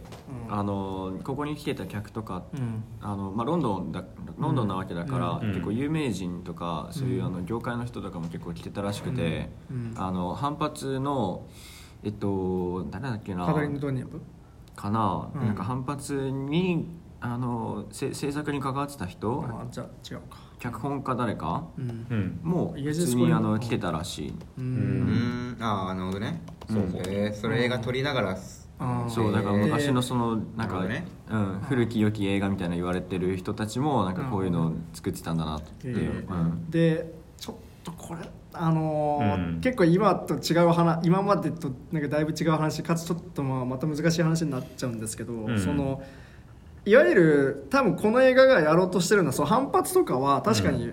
うん。あのここに来てた客とか、うん。あのまあ、ロンドンだロンドンなわけだから、うん。結構有名人とかそういう、あの業界の人とかも結構来てたらしくて、うん。あの反発のえっと誰だっけな。カタリン・ドニアブ？かな,、うん。なんか反発にあのせ制作に関わってた人。あじゃあ違うか脚本家誰か？うん。うん。もう普通にあの来てたらしい、ううん。んああなるほどねそう。えーそれ映画撮りながらそうだから昔のそのなんか、ね。うん、古き良き映画みたいな言われてる人たちもなんかこういうのを作ってたんだなって。いう、えうん。でちょっとこれあのーうん。結構今と違う話今までとなんかだいぶ違う話かつちょっとまあまた難しい話になっちゃうんですけど、ん。そのいわゆる多分この映画がやろうとしてるのはその反発とかは確かに、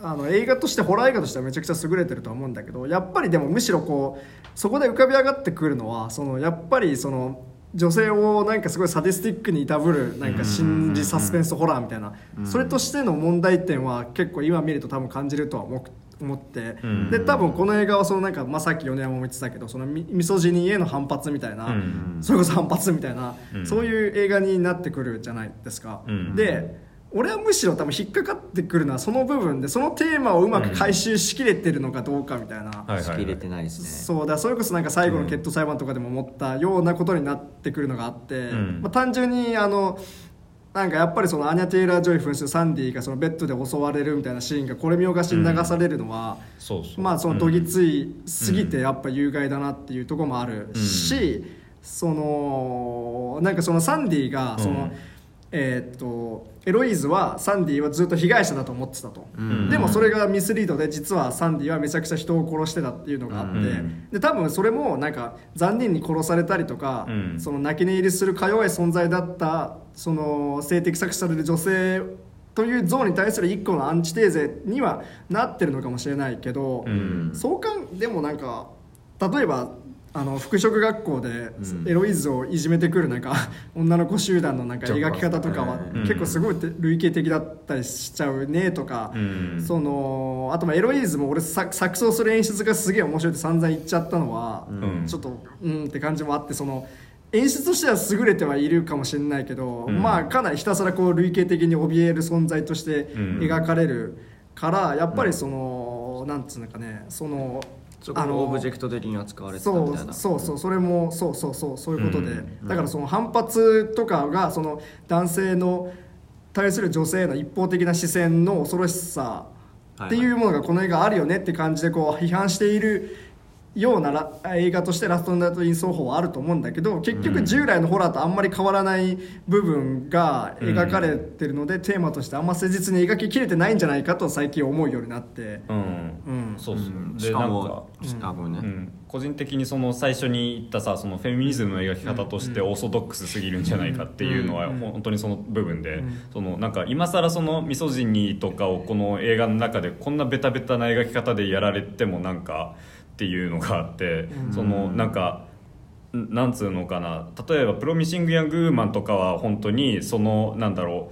あの映画としてホラー映画としてはめちゃくちゃ優れてるとは思うんだけどやっぱりでもむしろこうそこで浮かび上がってくるのはそのやっぱりその女性をなんかすごいサディスティックにいたぶるなんか心理サスペンスホラーみたいなそれとしての問題点は結構今見ると多分感じるとは思う思って、うん。で多分この映画はそのなんか、まあ、さっき米山も言ってたけどそのミミソジニーへの反発みたいな、うん。それこそ反発みたいな、うん。そういう映画になってくるじゃないですか、うん。で俺はむしろ多分引っかかってくるのはその部分でそのテーマをうまく回収しきれてるのかどうかみたいな、はいはいはい。しきれてないですね。そうだそれこそなんか最後の決闘裁判とかでも思ったようなことになってくるのがあって、ん。まあ、単純にあのなんかやっぱりそのアニャ・テイラー・ジョイ扮するサンディがそのベッドで襲われるみたいなシーンがこれ見よがしに流されるのは、まあそのどぎついすぎてやっぱ有害だなっていうところもあるし、そのなんかそのサンディがその、うんえーっとエロイーズはサンディはずっと被害者だと思ってたと、ん。でもそれがミスリードで実はサンディはめちゃくちゃ人を殺してたっていうのがあって、うん。で多分それもなんか残忍に殺されたりとか、うん。その泣き寝入りするか弱い存在だったその性的搾取される女性という像に対する一個のアンチテーゼにはなってるのかもしれないけど、うん。そうかんでもなんか例えばあの服飾学校でエロイズをいじめてくるなんか 女の子集団のなんか描き方とかはうん。結構すごい類型的だったりしちゃうねとか、うん。そのあとまあエロイズも俺さ錯綜する演出がすげえ面白いって散々言っちゃったのは、ん。ちょっとうんって感じもあってその演出としては優れてはいるかもしれないけど、うん。まあかなりひたすらこう類型的に怯える存在としてうん。描かれるから、やっぱりその、なんつうのかねそのそこのオブジェクト的に扱われてたそうみたいな。そうそうそれもそうそうそうそういうことで、うんだからその反発とかがその男性の対する女性への一方的な視線の恐ろしさっていうものがこの映画あるよねって感じでこう批判しているようなラ映画として「ラストナイト・イン・奏法」はあると思うんだけど結局従来のホラーとあんまり変わらない部分が描かれてるので、テーマとしてあんま誠実に描ききれてないんじゃないかと最近思うようになって。うん。うん。そうそう、でしかなんかもあごめん。ね、うん、個人的にその最初に言ったさそのフェミニズムの描き方としてオーソドックスすぎるんじゃないかっていうのは本当にその部分で、そのなんか今更そのミソジニーとかをこの映画の中でこんなベタベタな描き方でやられてもなんかっていうのがあって、そのなんか。んなんつうのかな例えば「プロミシング・ヤング・ウーマン」とかは本当にそのなんだろ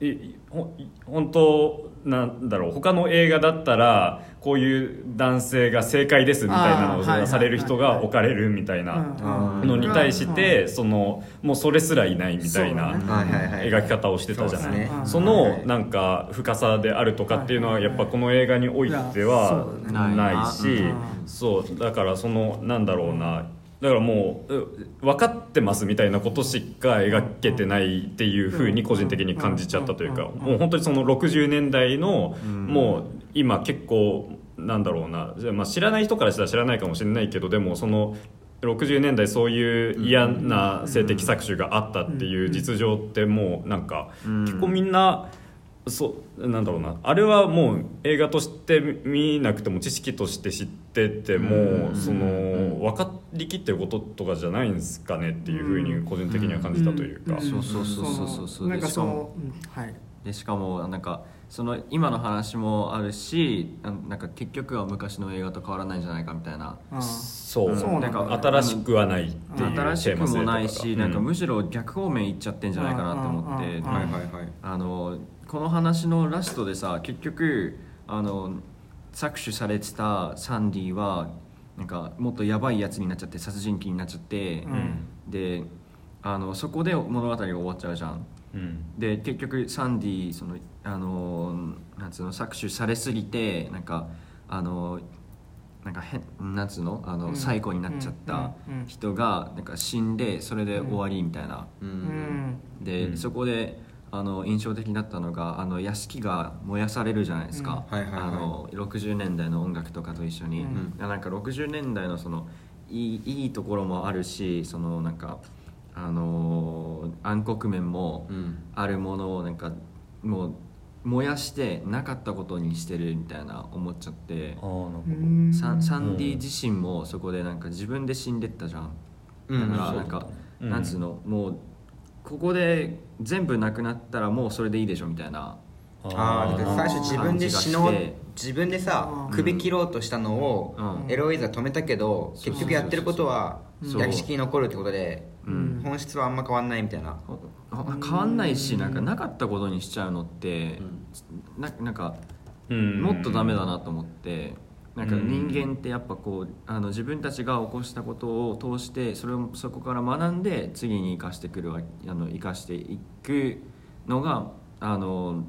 う本当なんだろう他の映画だったらこういう男性が正解ですみたいなのをされる人が置かれるみたいなうん。のに対してそのもうそれすらいないみたいな描き方をしてたじゃない。そのなんか深さであるとかっていうのはやっぱこの映画においてはないしうん。そうだからそのなんだろうなだからもうう分かってますみたいなことしか描けてないっていうふうに個人的に感じちゃったというかもう本当にその60年代のもう今結構なんだろうなまあ知らない人からしたら知らないかもしれないけどでもその60年代そういう嫌な性的搾取があったっていう実情ってもうなんか結構みんなそうなんだろうな。あれはもう映画として見なくても知識として知っててもその分かりきってることとかじゃないんですかねっていうふうに個人的には感じたというか。そうそうそうそうそうそう。なんかでしかもそはい。でしかもなんかその今の話もあるしあなんか結局は昔の映画と変わらないんじゃないかみたいな。うんそう。そうなんか新しくはないっていう新しくもないし、なんかむしろ逆方面行っちゃってんじゃないかなって思って、あのこの話のラストでさ結局あの搾取されてたサンディはなんかもっとやばいやつになっちゃって殺人鬼になっちゃって、であのそこで物語が終わっちゃうじゃん。うん。で結局サンディそのあのなんつうの搾取されすぎてなんかあのなんか変なんつうのあの、うん。最後になっちゃったうん。うん。人がなんか死んでそれで終わりみたいな、ううん。んで、うんそこであの印象的だったのがあの屋敷が燃やされるじゃないですか、あの60年代の音楽とかと一緒に、うん。なんか60年代のそのいいいいところもあるしそのなんかあの暗黒面もうん。あるものをなんかもう燃やしてなかったことにしてるみたいな思っちゃって。ああなるほど。うん。サンサンディ自身もそこでなんか自分で死んでったじゃん。だうん。からなんか、うん。なんつうのもうここで全部なくなったらもうそれでいいでしょみたいな。ああ最初自分で死のう自分でさうん。首切ろうとしたのをうん。エロイズは止めたけど結局やってることはそう。屋敷に残るってことでうん。本質はあんま変わんないみたいな。あ変わんないしなんかなかったことにしちゃうのって、ななんかうん。もっとダメだなと思ってなんか人間ってやっぱこうあの自分たちが起こしたことを通してそれをそこから学んで次に生かしてくるわあの生かしていくのがあの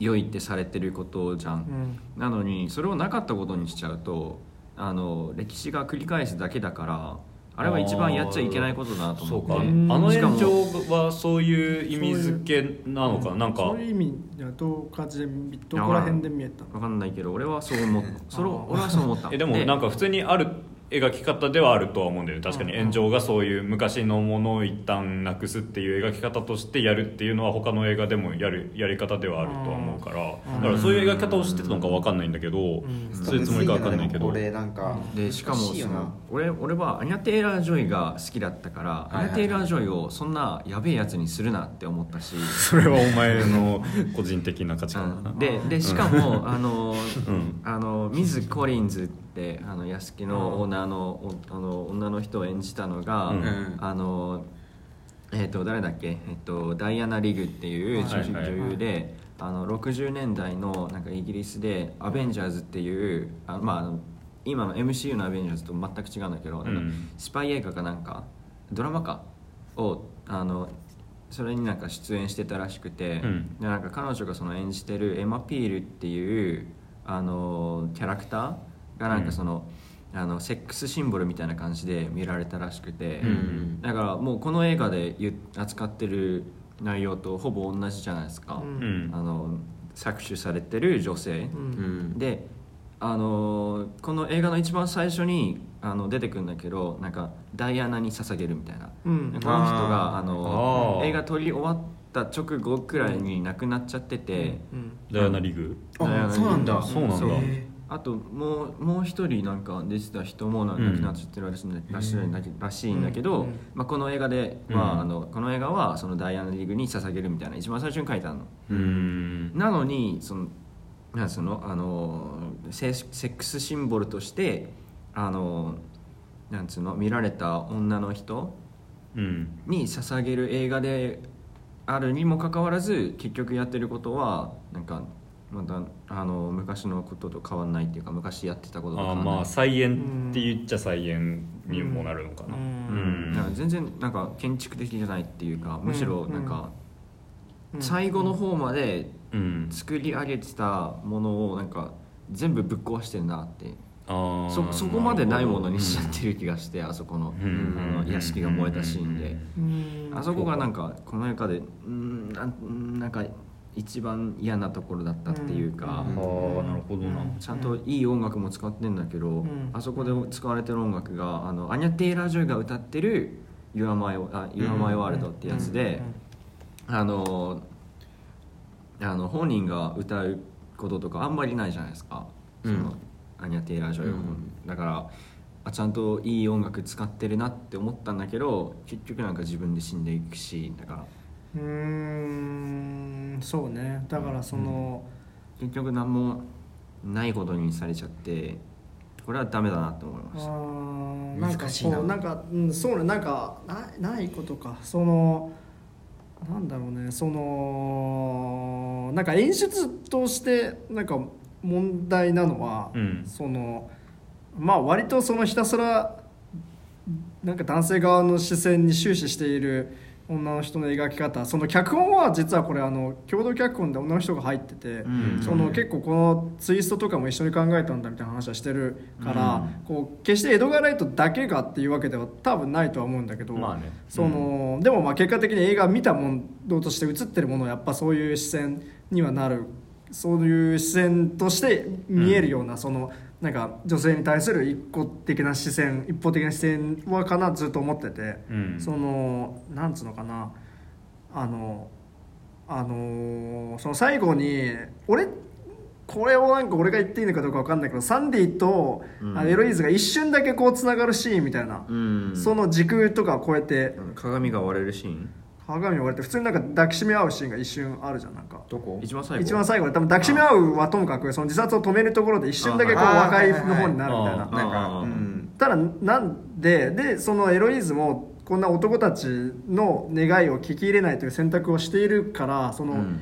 良いってされてることじゃん、うん。なのにそれをなかったことにしちゃうとあの歴史が繰り返すだけだからあれは一番やっちゃいけないことだなとそうか。あ思ってんのしかも。炎上はそういう意味付けなのかな？んか。そういう意味ではどう感じでどこら辺で見えたの？分かんないけど俺はそう思った。それを俺はそう思った。えでもなんか普通にある描き方ではあるとは思うんだよね。確かに炎上がそういう昔のものを一旦なくすっていう描き方としてやるっていうのは他の映画でもやるやり方ではあるとは思うから。だからそういう描き方をしてたのか分かんないんだけどそういうつもりか分かんないけど。俺なん。かでしかもその俺俺はアニャ・テイラー・ジョイが好きだったから、いはいはい。アニャ・テイラー・ジョイをそんなやべえやつにするなって思ったし、それはお前の 個人的な価値観だな。うん。ででしかもあの、うん。あのミズ・コリンズってあの屋敷のオーナーのおあの女の人を演じたのが、うん。あのえっ、と誰だっけ、えっとダイアナ・リグっていう女はいはいはい。女優で、あの60年代のなんかイギリスで「アベンジャーズ」っていうあまああの今の MCU のアベンジャーズと全く違うんだけど、うん。スパイ映画かなんかドラマかをあのそれになんか出演してたらしくて、うん。でなんか彼女がその演じてるエマ・ピールっていうあのキャラクターがなんかその、あのセックスシンボルみたいな感じで見られたらしくて、うんだからもうこの映画で扱ってる内容とほぼ同じじゃないですか、うん。うん。あの搾取されてる女性、うん。であのーこの映画の一番最初にあの出てくるんだけどなんかダイアナに捧げるみたいな、うん。この人があの映画撮り終わった直後くらいに亡くなっちゃってて、うん。ダイアナリグ？ダイアナあそうなんだ。そうなんだ。へあともうもう一人なんか出てた人も亡くなっちゃってるらしいんだ,、らしいん。だけらしいんだけど、うんまあ、この映画では、うん。あのこの映画はそのダイアナリーグに捧げるみたいな一番最初に書いてあるの。うん。なのにそのなんそのあのセセックスシンボルとしてあのなんつうの見られた女の人うん。に捧げる映画であるにもかかわらず結局やってることはなんかまたあの昔のことと変わらないっていうか昔やってたことと変わらないまあ再演って言っちゃ再演にもなるのかな。ううん。ん。なんか全然なんか建築的じゃないっていうかむしろなんかうん。最後の方までうん。作り上げてたものをなんか全部ぶっ壊してるなって。あーそそこまでないものにしちゃってる気がして、あそこの,、うん。あの屋敷が燃えたシーンで、うん。あそこがなんかこの中でうんなんなんか一番嫌なところだったっていうか、うん。ああなるほどな。ちゃんといい音楽も使ってんだけど、ん。あそこで使われてる音楽があのアニャ・テイラー・ジョイが歌ってる「Your My, あ Your My World」ってやつで、あのあの本人が歌うこととかあんまりないじゃないですか、うん。そのアニャ・テイラー・ジョイは、うん。だからあちゃんといい音楽使ってるなって思ったんだけど結局なんか自分で死んでいくしだからうーんそうね。だからその、結局何もないことにされちゃってこれはダメだなって思いました。難しいな。なんか、うん、そうね。なんかなないことか。そのなんだろうね。そのなんか演出としてなんか問題なのは、うん。そのまあ割とそのひたすらなんか男性側の視線に終始している女の人の描き方。その脚本は実はこれあの共同脚本で女の人が入ってて、うん。その結構このツイストとかも一緒に考えたんだみたいな話はしてるから、こう決してエドガー・ライトだけがっていうわけでは多分ないとは思うんだけど、そのでもまあ結果的に映画見たものとして映ってるものはやっぱそういう視線にはなる。そういう視線として見えるような、そのなんか女性に対する一個的な視線一方的な視線はかなずっと思ってて、うん。そのなんつうのかなあのあのーその最後に俺これをなんか俺が言っていいのかどうか分かんないけどサンディと、エロイーズが一瞬だけこうつながるシーンみたいな、うん。その時空とかを超えて鏡が割れるシーン？鏡を割れて普通になんか抱きしめ合うシーンが一瞬あるじゃんなんか。どこ？一番最後。一番最後で多分抱きしめ合うはともかくその自殺を止めるところで一瞬だけこうあ和解の方になるみたいな。なんか。うんただなんででそのエロイズもこんな男たちの願いを聞き入れないという選択をしているからその、うん。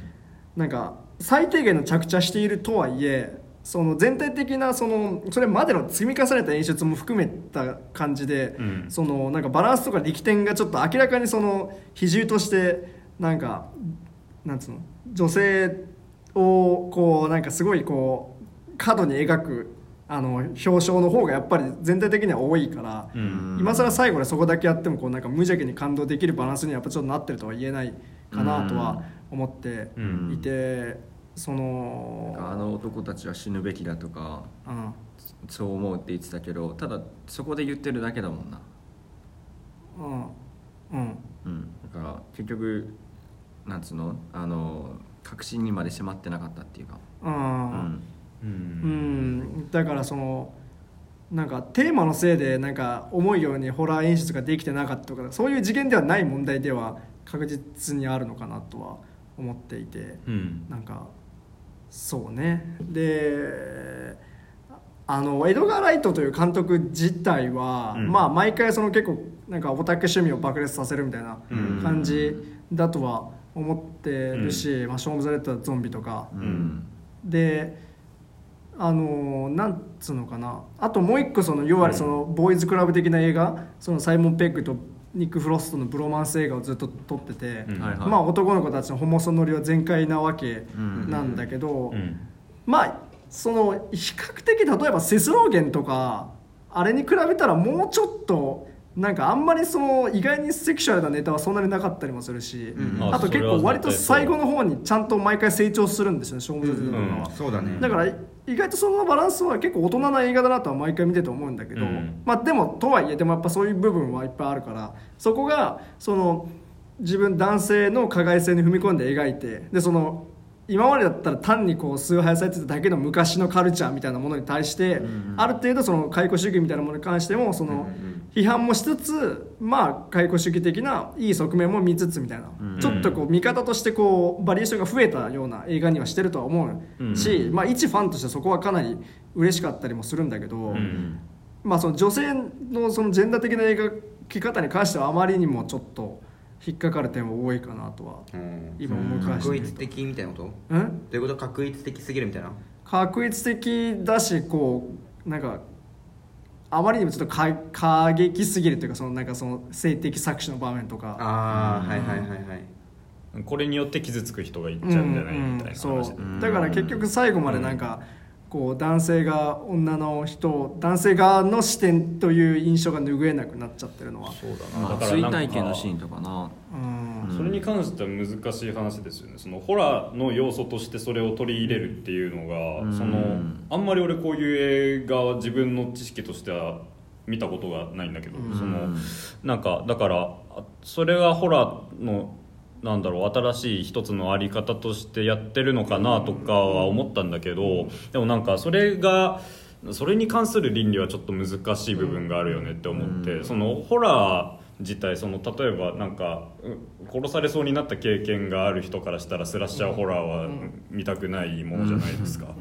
なんか最低限の着地はしているとはいえその全体的なそのそれまでの積み重ねた演出も含めた感じで、うん。そのなんかバランスとか力点がちょっと明らかにその比重としてなんかなんつうの女性をこうなんかすごいこう過度に描くあの表彰の方がやっぱり全体的には多いから、うん。今更最後でそこだけやってもこうなんか無邪気に感動できるバランスにはやっぱちょっとなってるとは言えないかなとは思ってうん。いて、そのあの男たちは死ぬべきだとかうん。そう思うって言ってたけどただそこで言ってるだけだもんな。うん。うん。うん。だから結局なんつうの？あの確信にまで迫ってなかったっていうか。うん。うん。ううんん。だからそのなんかテーマのせいでなんか思うようにホラー演出ができてなかったとかそういう次元ではない問題では確実にあるのかなとは思っていてうん。なんかそうね。であのエドガー・ライトという監督自体は、うん。まあ毎回その結構なんかオタク趣味を爆裂させるみたいなうん。感じだとは思ってるし、まあ、ショーン・オブ・ザ・レッドはゾンビとか、うん。であのなんつうのかな。あともう一個その要はそのボーイズクラブ的な映画そのサイモン・ペッグとニック・フロストのブロマンス映画をずっと撮ってて、まあ、男の子たちのホモソノリは全開なわけなんだけど、うん。まあその比較的例えばセスローゲンとかあれに比べたらもうちょっとなんかあんまりその意外にセクシュアルなネタはそんなになかったりもするし、うん。あと結構割と最後の方にちゃんと毎回成長するんですよねショーン・ブズとかは。そうだね。だから意外とそのバランスは結構大人な映画だなとは毎回見てて思うんだけど、うん。まあでもとはいえでもやっぱそういう部分はいっぱいあるからそこがその自分男性の加害性に踏み込んで描いてでその今までだったら単にこう崇拝されてただけの昔のカルチャーみたいなものに対して、ある程度その解雇主義みたいなものに関してもその批判もしつつまあ解雇主義的ないい側面も見つつみたいな、ちょっとこう見方としてこうバリエーションが増えたような映画にはしてるとは思う。し、まあ一ファンとしてそこはかなり嬉しかったりもするんだけど、うん。まあその女性のそのジェンダー的な描き方に関してはあまりにもちょっと引っかかる点は多いかなとはうん。今思い返して確みると。一的みたいなことどうんういうこと？確一的すぎるみたいな？確一的だしこうなんかあまりにもちょっとか過激すぎるというかそのなんかその性的搾取の場面とか。ああはいはいはいはいこれによって傷つく人がいっちゃうんじゃないみたいなそう。話だから結局最後までなんかこう男性が女の人男性側の視点という印象が拭えなくなっちゃってるのは。そうだまあなだからなんか追体験のシーンとかな。うん。それに関しては難しい話ですよね。そのホラーの要素としてそれを取り入れるっていうのが、うん。そのあんまり俺こういう映画は自分の知識としては見たことがないんだけど、そのなんかだからあそれがホラーのなんだろう新しい一つのあり方としてやってるのかなとかは思ったんだけどでもなんかそれがそれに関する倫理はちょっと難しい部分があるよねって思って、そのホラー自体その例えばなんかう殺されそうになった経験がある人からしたらスラッシャーホラーは見たくないものじゃないですか、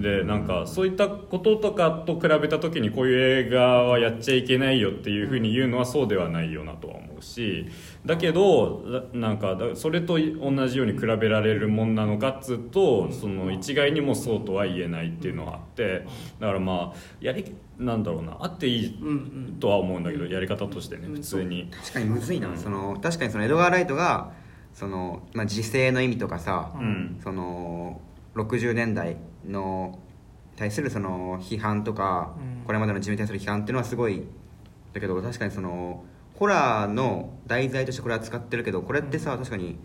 でなんかそういったこととかと比べた時にこういう映画はやっちゃいけないよっていうふうに言うのはそうではないよなとは思うしだけどななんかだそれと同じように比べられるもんなのかっつうとその一概にもそうとは言えないっていうのがあってだからまあやりなんだろうなあっていいとは思うんだけどやり方としてね普通に。確かにむずいな、その確かにそのエドガー・ライトがその、まあ、時勢の意味とかさ、うん。その60年代の対するその批判とか、うん。これまでの自分に対する批判っていうのはすごいだけど確かにそのホラーの題材としてこれは使ってるけどこれってさ、確かに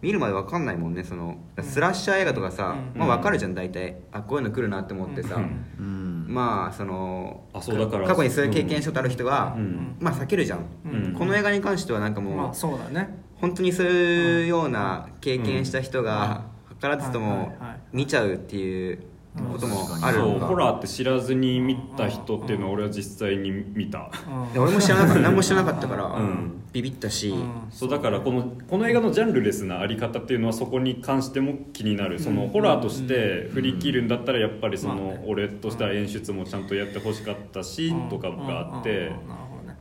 見るまで分かんないもんねそのスラッシャー映画とかさ、うん。まあ、分かるじゃん大体。あこういうの来るなって思ってさ、うんまあそのあそうだから過去にそういう経験したことある人は、うん。まあ避けるじゃん、うん。この映画に関してはなんかもう、まあそうだね。本当にそういうような経験した人が図らずともはい。見ちゃうっていうこともあるそうホラーって知らずに見た人っていうのは俺は実際に見た、俺も知らなかった。何も知らなかったから、ん。ビビったし、うん。そうだからこのこの映画のジャンルレスなあり方っていうのはそこに関しても気になる。そのホラーとして振り切るんだったらやっぱりその俺としては演出もちゃんとやってほしかったしとかがあって。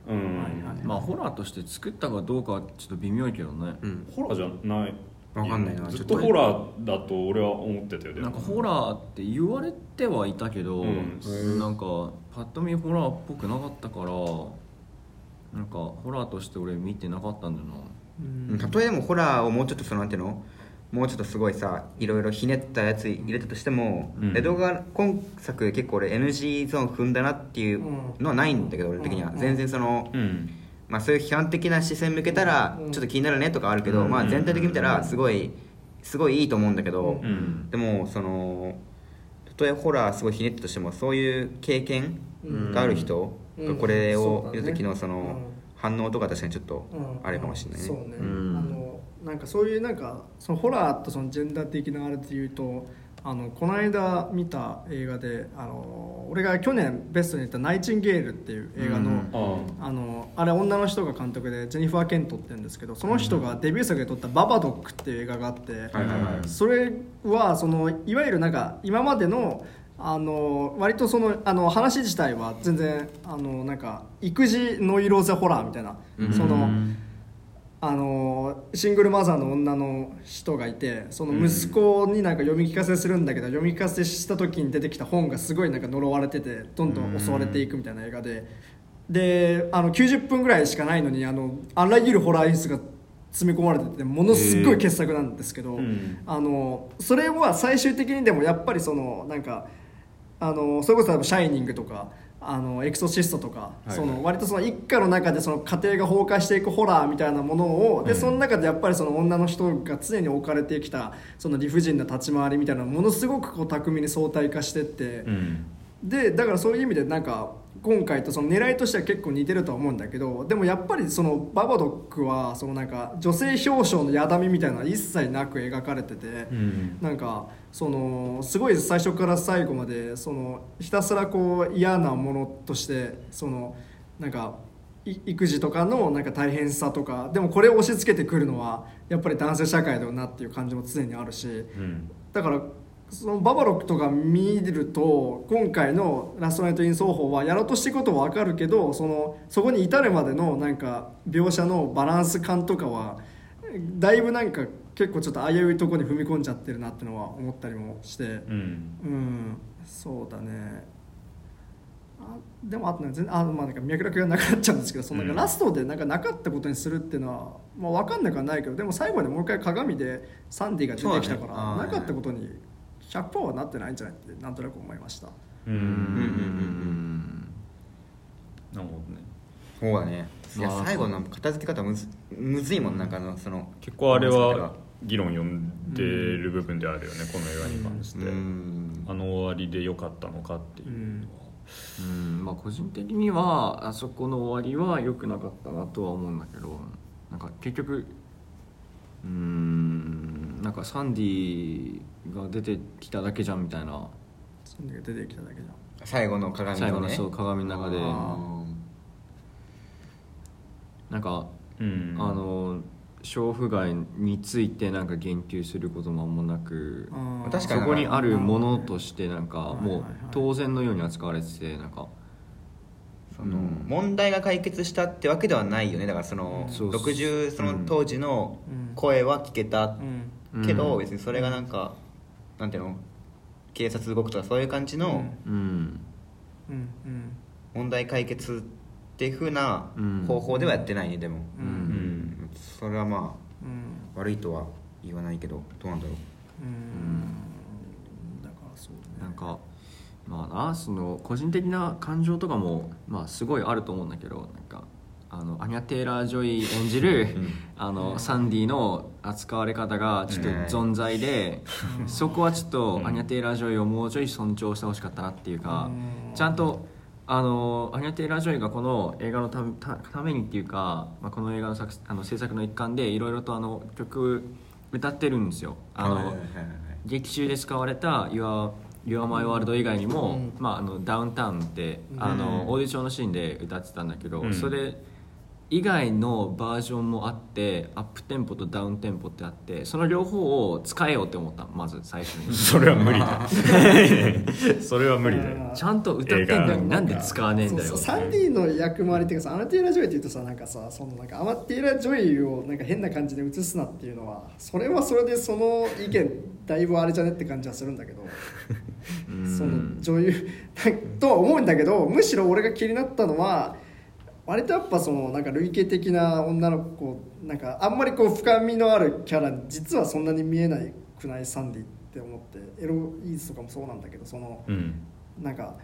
うん。まあホラーとして作ったかどうかはちょっと微妙いけどね。うん。ホラーじゃないわかんないなずっちょっと。とホラーだと俺は思ってたよでも。なんかホラーって言われてはいたけど、うん。なんかパッと見ホラーっぽくなかったからなんかホラーとして俺見てなかったんだよな。うん。例えでもホラーをもうちょっとそのなんていうの？もうちょっとすごいさいろいろひねったやつ入れたとしても、うん。レドが今作結構俺 NG ゾーン踏んだなっていうのはないんだけど、俺的には、うん。全然その、うんまあ、そういう批判的な視線向けたらうん。ちょっと気になるねとかあるけど、うん。まあ、全体的に見たらすごいすごいいいと思うんだけど、うん。でもそのたとえホラーすごいひねったとしてもそういう経験がある人がこれを見た時のその反応とか確かにちょっとうん。あれかもしれないね。そうね、うん。あのなんかそういうなんかそのホラーとそのジェンダー的なあれで言うとあのこの間見た映画であの俺が去年ベストに言った「ナイチンゲール」っていう映画の、ああ。のあれ女の人が監督でジェニファー・ケントって言うんですけどその人がデビュー作で撮った「ババドック」っていう映画があって、はいはいはい。それはそのいわゆるなんか今までのあの割とそのあの話自体は全然あのなんか育児ノイローゼホラーみたいな、そのあのシングルマザーの女の人がいてその息子になんか読み聞かせするんだけど、読み聞かせした時に出てきた本がすごいなんか呪われててどんどん襲われていくみたいな映画で。であの90分ぐらいしかないのにあのあらゆるホラー演出が詰め込まれててものすごい傑作なんですけど、うん。あのそれは最終的にでもやっぱりそのなんかあのそれこそ例えば「シャイニング」とか「あのエクソシスト」とか、いその割とその一家の中でその家庭が崩壊していくホラーみたいなものをで、うん。その中でやっぱりその女の人が常に置かれてきたその理不尽な立ち回りみたいなものすごくこう巧みに相対化してって、うん。でだからそういう意味でなんか今回とその狙いとしては結構似てるとは思うんだけどでもやっぱりそのババドックはそのなんか女性表彰のやだみみたいなのは一切なく描かれてて、うんなんかそのすごい最初から最後までそのひたすらこう嫌なものとしてそのなんかい育児とかのなんか大変さとかでもこれを押し付けてくるのはやっぱり男性社会だよなっていう感じも常にあるし。うんだからそのババロックとか見ると今回の「ラストナイト・イン奏法」はやろうとしてることは分かるけどそのそこに至るまでのなんか描写のバランス感とかはだいぶなんか結構ちょっと危ういところに踏み込んじゃってるなってのは思ったりもして。うん。うん。そうだね。あでもあとね全然あまあなんか脈絡がなくなっちゃうんですけどそのラストでなんかなかったことにするっていうのは、まあ、分かんなくはないけどでも最後にもう一回鏡でサンディが出てきたから、ね。なかったことに100%はなってないんじゃないってなんとなく思いました。うん。うん。うん。うん。なるほどねそうだねいや最後の片付け方むずむずいもん。なん。かのその結構あれは議論読ん。でる部分であるよね、この映画に関して、うん。あの終わりで良かったのかっていうのは、うん。まあ個人的にはあそこの終わりは良くなかったなとは思うん。だけどなん。か結局うんなんかサンディが出てきただけじゃんみたいな。サンディが出てきただけじゃん。最後の鏡のね。最後のそう鏡の中で。あなんかうん。あの娼婦街についてなんか言及することもあんまなく確かにそこにあるものとしてなんかもう当然のように扱われててなんかその問題が解決したってわけではないよね。だからそのそうそう60その当時のうん。声は聞けたうんけどうん。別にそれがなんかなんていうの？警察動くとかそういう感じの問題解決っていうふうなうん。方法ではやってないねでも。ううん。んそれはまうん。あ悪いとは言わないけどどうなんだろう。うん。だからそうね。なんかまあなその個人的な感情とかもまあすごいあると思うんだけどなんかあのアニャ・テイラー・ジョイ演じる、あのサンディの扱われ方がちょっとぞんざいで、そこはちょっとアニャ・テイラー・ジョイをもうちょい尊重してほしかったなっていうか、うん。ちゃんとあのアニャ・テイラー・ジョイがこの映画のためにっていうか、まあ、この映画の作あの制作の一環でいろいろとあの曲歌ってるんですよ。あの、劇中で使われた「Your, Your My World」以外にも、うん。まあ、あのダウンタウンって、あのオーディションのシーンで歌ってたんだけど、うん。それ以外のバージョンもあってアップテンポとダウンテンポってあってその両方を使えようって思ったのまず最初に。それは無理だ。それは無理だよ。ちゃんと歌ってんのになんで使わねえんだよ。そうそうサンディの役回りっていうかさアニャ・テイラー・ジョイって言うとさなんかさそのなんかアニャ・テイラー・ジョイをなんか変な感じで映すなっていうのはそれはそれでその意見だいぶあれじゃねって感じはするんだけど その女優とは思うんだけどむしろ俺が気になったのは割とやっぱそのなんか類型的な女の子なんかあんまりこう深みのあるキャラ実はそんなに見えないくないサンディって思ってエロイーズとかもそうなんだけどそのうん。なんか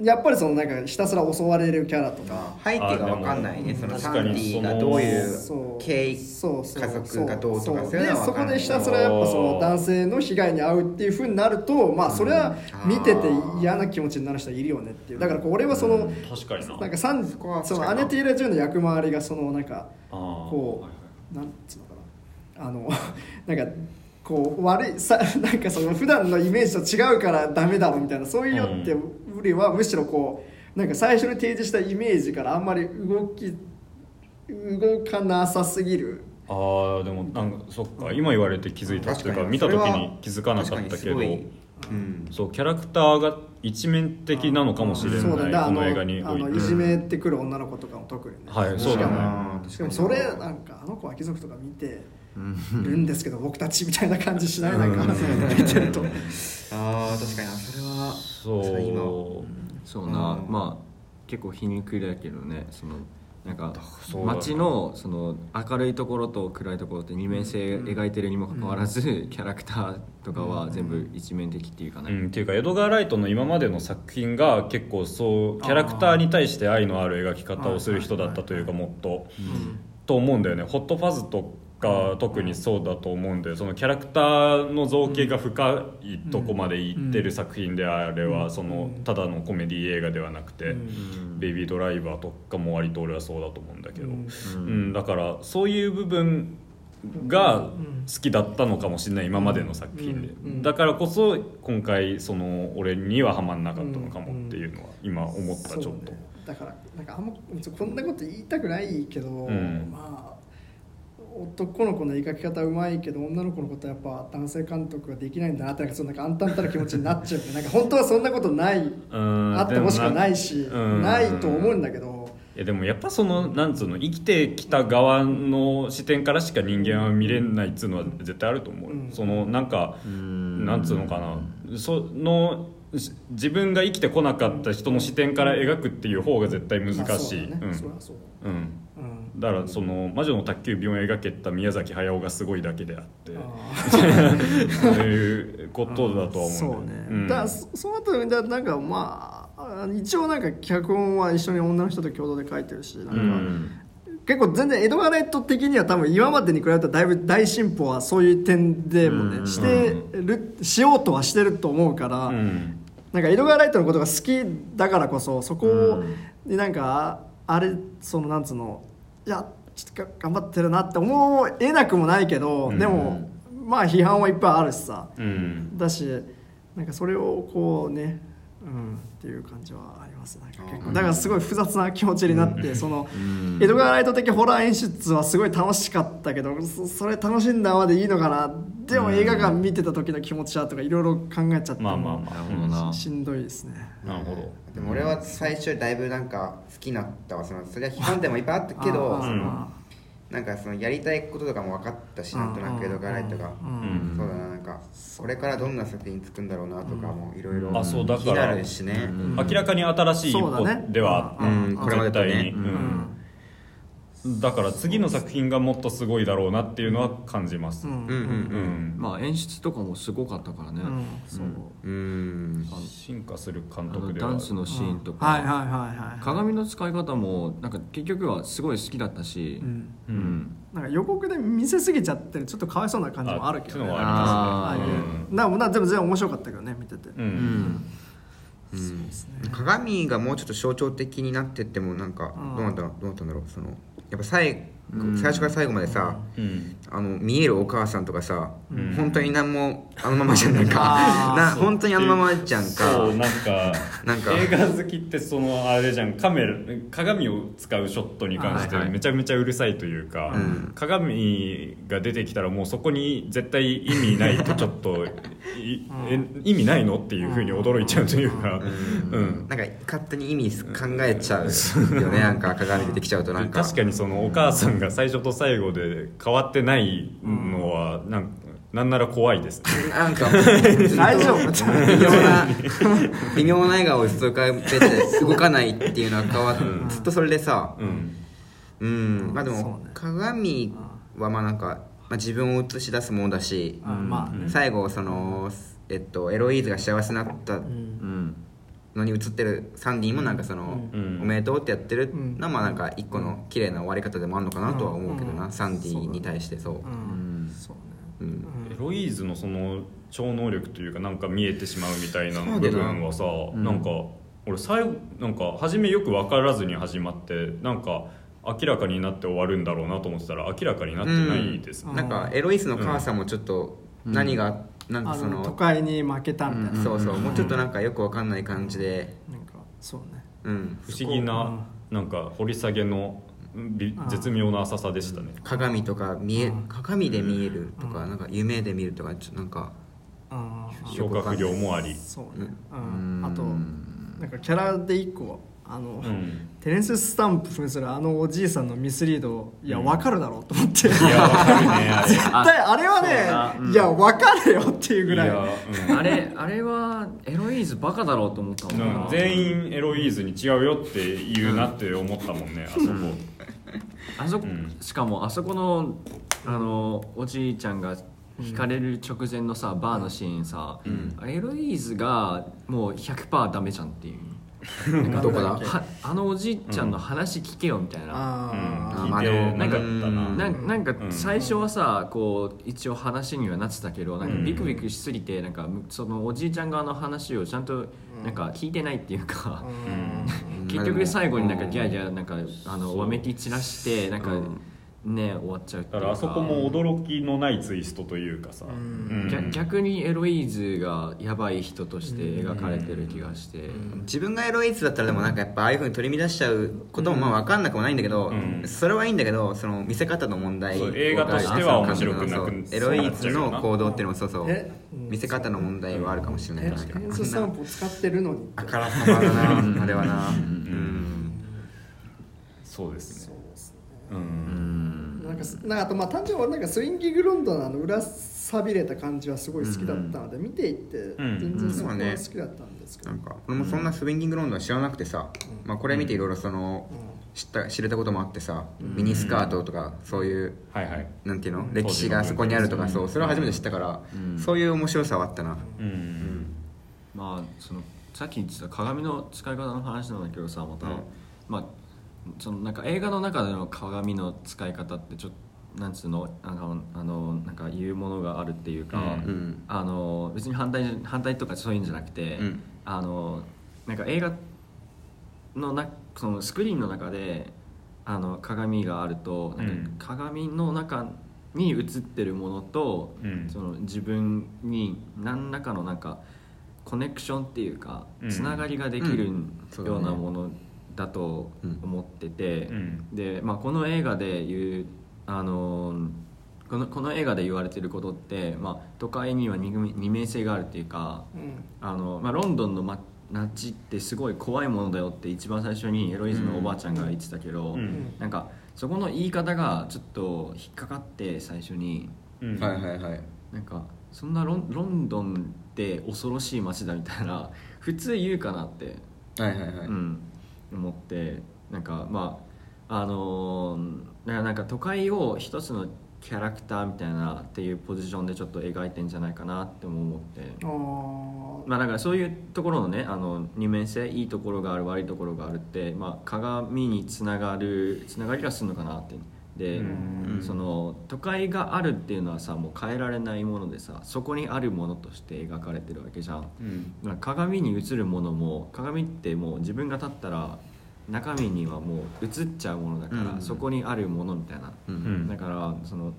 やっぱりそのなんかひたすら襲われるキャラとか。背景が分かんないね。そのサンディがどういうそう。経緯そうそう家族がどうとかそうそういう。のはでそこでひたすらやっぱその男性の被害に遭うっていうふうになるとまあそれは見てて嫌な気持ちになる人はいるよねっていう。だからこう俺はその確かにな。なんかサンそのアネティーラ・ジュンの役回りがそのなんかこうなんつうのかな。あの なんかこう悪いさなんかその普段のイメージと違うからダメだろみたいなそういうよってよりはむしろこうなんか最初に提示したイメージからあんまり動き動かなさすぎる。あーでもなんかそっか。今言われて気づいたっていうか見た時に気づかなかったけどうん。そうキャラクターが一面的なのかもしれないそうだこの映画にあおいて。のいじめてくる女の子とかも特にね。はいそうだね。しかもそれなんかあの子は貴族とか見てるんですけど僕たちみたいな感じしないなんか見てると。あー確かに。それは確かに今。そう。そうな、うん。まあ結構皮肉だけどねそのなんか街のその明るいところと暗いところって二面性描いてるにもかかわらず、キャラクターとかは全部一面的っていうかね、うん、っていうかエドガー・ライトの今までの作品が結構そうキャラクターに対して愛のある描き方をする人だったというかもっと、と思うんだよね。ホットファズとか特にそうだと思うんでそのキャラクターの造形が深いとこまでいってる作品であれはそのただのコメディ映画ではなくて「ベイビードライバー」とかも割と俺はそうだと思うんだけど、うん。だからそういう部分が好きだったのかもしれない今までの作品で、うん。だからこそ今回その俺にはハマんなかったのかもっていうのは今思ったちょっと、ね。だからなんかあんまこんなこと言いたくないけど、ん。まあ男の子の描き方うまいけど女の子のことはやっぱ男性監督ができないんだなってなんかそのなんか暗淡たる気持ちになっちゃう。なんか本当はそんなことないうんあってほしくはないしうん。ないと思うんだけど。いやでもやっぱそのなんつうの生きてきた側の視点からしか人間は見れないっつうのは絶対あると思う、うん。そのなんかなんつうのかな。そのし自分が生きてこなかった人の視点から描くっていう方が絶対難まあしい、そうだ。からその魔女の宅急便を描けた宮崎駿がすごいだけであって。あそういうことだとは思うんだそうよね、うん。だからそその後だなんかまああ一応なんか脚本は一緒に女の人と共同で書いてるしなんか、うん。結構全然エドガー・ライト的には多分今までに比べたらだいぶ大進歩はそういう点でもね、うん。してるしようとはしてると思うから、うんなんかエドガー・ライトのことが好きだからこそそこになんかあれそのなんつうのいやちょっとが頑張ってるなって思えなくもないけど、うん。でもまあ批判はいっぱいあるしさ。うん。だしなんかそれをこうねうんっていう感じはありますなんか結構だからすごい複雑な気持ちになって、そのエドガー・ライト的ホラー演出はすごい楽しかったけどそそれ楽しんだままでいいのかな？でも映画館見てた時の気持ちはとかいろいろ考えちゃってまあまあまなるほどなししんどいですね。あなるほど。でも俺は最初だいぶなんか好きになったわ。そのそれは批判点もいっぱいあったけどそのあなんかそのやりたいこととかも分かったしなんとなくエドガー・ライトがうんそうだななんかこれからどんな作品作るんだろうなとかもいろいろあそうだから気になるしね。明らかに新しい一歩ではあうん。ったこれまでとね。うんだから次の作品がもっとすごいだろうなっていうのは感じます。うん。うんうんうん。まあ演出とかもすごかったからね、うん。そううん。進化する監あ督ではのダンスのシーンとか、はいはいはいはい鏡の使い方もなんか結局はすごい好きだったし、うん。うん。なんか予告で見せすぎちゃってるちょっとかわいそうな感じもあるけどね。あそういうのはああいうありますねななでも全然面白かったけどね見ててうん。うん。うん。鏡がもうちょっと象徴的になってってもなん。かうん。どうなん。だろうどうなったん。だろうそのやっぱ最最初から最後までさ、うん。あの見えるお母さんとかさ、ん。本当に何もあのままじゃんなんか。な本当にあのままじゃんか。そうなんかなんか。映画好きってそのあれじゃん。カメラ鏡を使うショットに関してはいはい。めちゃめちゃうるさいというか、うん。鏡が出てきたらもうそこに絶対意味ないとちょっと 意味ないのっていうふうに驚いちゃうというか、うん。なんか勝手に意味考えちゃうよね。なんか鏡出てきちゃうとなんか。確かにそのお母さんが最初と最後で変わってないのはなんなんなら怖いですね。なんか 大丈夫？微妙な微妙な笑顔をずっと浮かべて動かないっていうのは変わっずっとそれでさうん。うん。まあでもそうね。鏡はまあなんか、まあ、自分を映し出すものだしあまあね。最後そのえっとエロイーズが幸せになったうんのに映ってるサンディもなんかその、うん。おめでとうってやってるうん。のはまあなんか一個の綺麗な終わり方でもあるのかなとは思うけどな、うん。サンディに対してそう。ロイーズのその超能力というかなんか見えてしまうみたいな部分はさ、ん。なんか俺最後なんか初めよく分からずに始まってなんか明らかになって終わるんだろうなと思ってたら明らかになってないですね、なんかエロイスの母さんもちょっと何が、なんかその都会に負けたみたいな。そうそう、もうちょっとなんかよくわかんない感じで。なんかそうね。うん。不思議ななんか掘り下げの絶妙な浅さでしたね。鏡とか見えうん。鏡で見えるとか、なんか夢で見るとかちょっとなんか消化不良もあり。そうね。ううん。あとなんかキャラで一個あの、うん。テレンススタンプ扮するあのおじいさんのミスリードいや分かるだろうと思って、いやわかるね。あ れ絶対あれはそうん。ねいや分かるよっていうぐらい。いや、うん。あれあれはエロイーズバカだろうと思ったもんうん。な全員エロイーズに違うよって言うなって思ったもんねあそこ、あそこ、うん。しかもあそこのあのおじいちゃんが引かれる直前のさバーのシーンさ、あれエロイーズがもう100%ダメじゃんっていうどこだ？はあのおじいちゃんの話聞けよみたいな、うん。聞いてなかったな。うんなんなんかうん。最初はさこう一応話にはなってたけどなんかうん。ビクビクしすぎてなんかそのおじいちゃん側の話をちゃんとなんか聞いてないっていうか、うん。結局最後になんかギャーギャーなんかあのわめき散らしてなんかうんね終わっちゃうっていうか。だからあそこも驚きのないツイストというかさ、うん。逆逆にエロイーズがやばい人として描かれてる気がして、自分がエロイスだったらでもなんかやっぱああいうふうに取り乱しちゃうこともまあ分かんなくもないんだけど、うん。それはいいんだけどその見せ方の問題そう映画としては面白くなくそうエロイスの行動っていうのもそうそう見せ方の問題はあるかもしれない。えなんかテレンススタンプを使ってるのにあからさまだなあれはな。うん。そうですね。すうんかなんかあとまあ単純に俺なんかスインギングロンドンのあの裏さびれた感じはすごい好きだったので、見ていってん。全然そこは好きだったんですけど、なんか俺もそんなスウィンギングロンドンは知らなくてさ、まあ、これ見ていろいろその知った知れたこともあってさ、ミニスカートとかそういうはいはい。なんていうの？歴史がそこにあるとかそうそれは初めて知ったから、そういう面白さはあったな。うん。まあそのさっき言ってた鏡の使い方の話なんだけどさまた、うん。まあそのなんか映画の中での鏡の使い方ってちょっとなんつうの？あのあのなんか言うものがあるっていうか、うんうん。あの別に反対反対とかそういうんじゃなくて、うん。あのなんか映画のなそのスクリーンの中であの鏡があるとなんうん。か鏡の中に映ってるものと、うん。その自分に何らかのなんかコネクションっていうかうん。つながりができるようなものだと思ってて、うん。で、まあ、この映画で言うあのこのこの映画で言われてることって、まあ、都会には二面性があるっていうかうん。あの、まあ、ロンドンのま街ってすごい怖いものだよって一番最初にエロイズのおばあちゃんが言ってたけど、うん。なんかそこの言い方がちょっと引っかかって最初に。うん。はいはいはい。なんかそんなロンロンドンって恐ろしい街だみたいな普通言うかなって。はいはいはい、うん、思ってなんかまああのーだからなんか都会を一つのキャラクターみたいなっていうポジションでちょっと描いてんじゃないかなっても思って。まあだからそういうところのねあの二面性いいところがある悪いところがあるって、まあ、鏡につながるつながりがするのかなって。でうん。その都会があるっていうのはさもう変えられないものでさそこにあるものとして描かれてるわけじゃん。うん。鏡に映るものも鏡ってもう自分が立ったら中身にはもう映っちゃうものだから、うん。そこにあるものみたいな、うん。うんだからその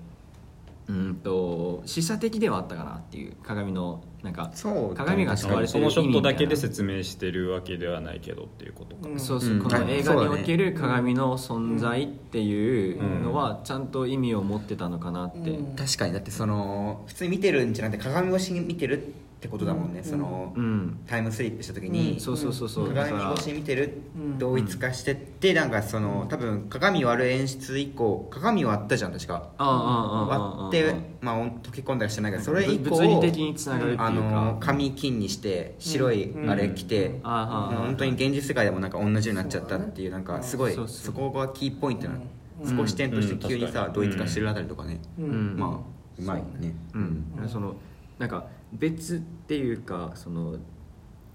うんと示唆的ではあったかなっていう鏡のなんかそう鏡が使われてるそのショットだけで説明してるわけではないけどっていうことか、うん。なそうそう、うん。この映画における鏡の存在っていうのはちゃんと意味を持ってたのかなって、うん。確かに。だってその普通に見てるんじゃなくて鏡越しに見てるってことだもんね、うん。その、うん。タイムスリップした時に、うん。そうそうそうそう。鏡越しに見てるうん同一化してって、なんかその多分鏡割る演出以降鏡割ったじゃん確か。ああああああ割ってまあ溶け込んだりしてないけどそれ以降物理的につながるっていうか。あの紙金にして白いあれ着て、うん。ああああもう本当に現実世界でもなんか同じようになっちゃったっていうなんかすごいそうそう。そこがキーポイントなうん。少し点として急にさうん同一化してるあたりとかね。ううん。んまあうまいね。うん、そのなんか別っていうかその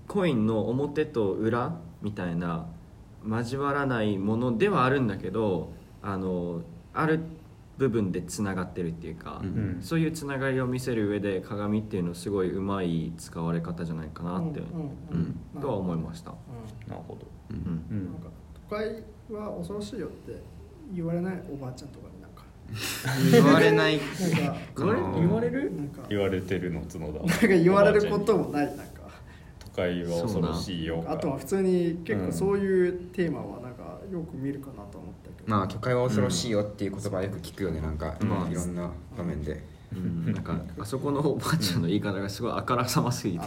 コインの表と裏みたいな交わらないものではあるんだけどあのある部分でつながってるっていうか、うん。うんそういうつながりを見せる上で鏡っていうのすごいうまい使われ方じゃないかなって、うんうんとは思いました、うなるほど、うん。うんうんん。なんか都会は恐ろしいよって言われないおばあちゃんとか言われない。なんか言われ言われる？なんか。言われてるの角田なんか言われることもないなんか。都会は恐ろしいよあとは普通に結構そういうテーマはなんかよく見るかなと思ったけど、まあ都会は恐ろしいよっていう言葉よく聞くよねなんか。うん。まあいろんな場面で。うん、なんかあそこのおばあちゃんの言い方がすごいあからさますぎて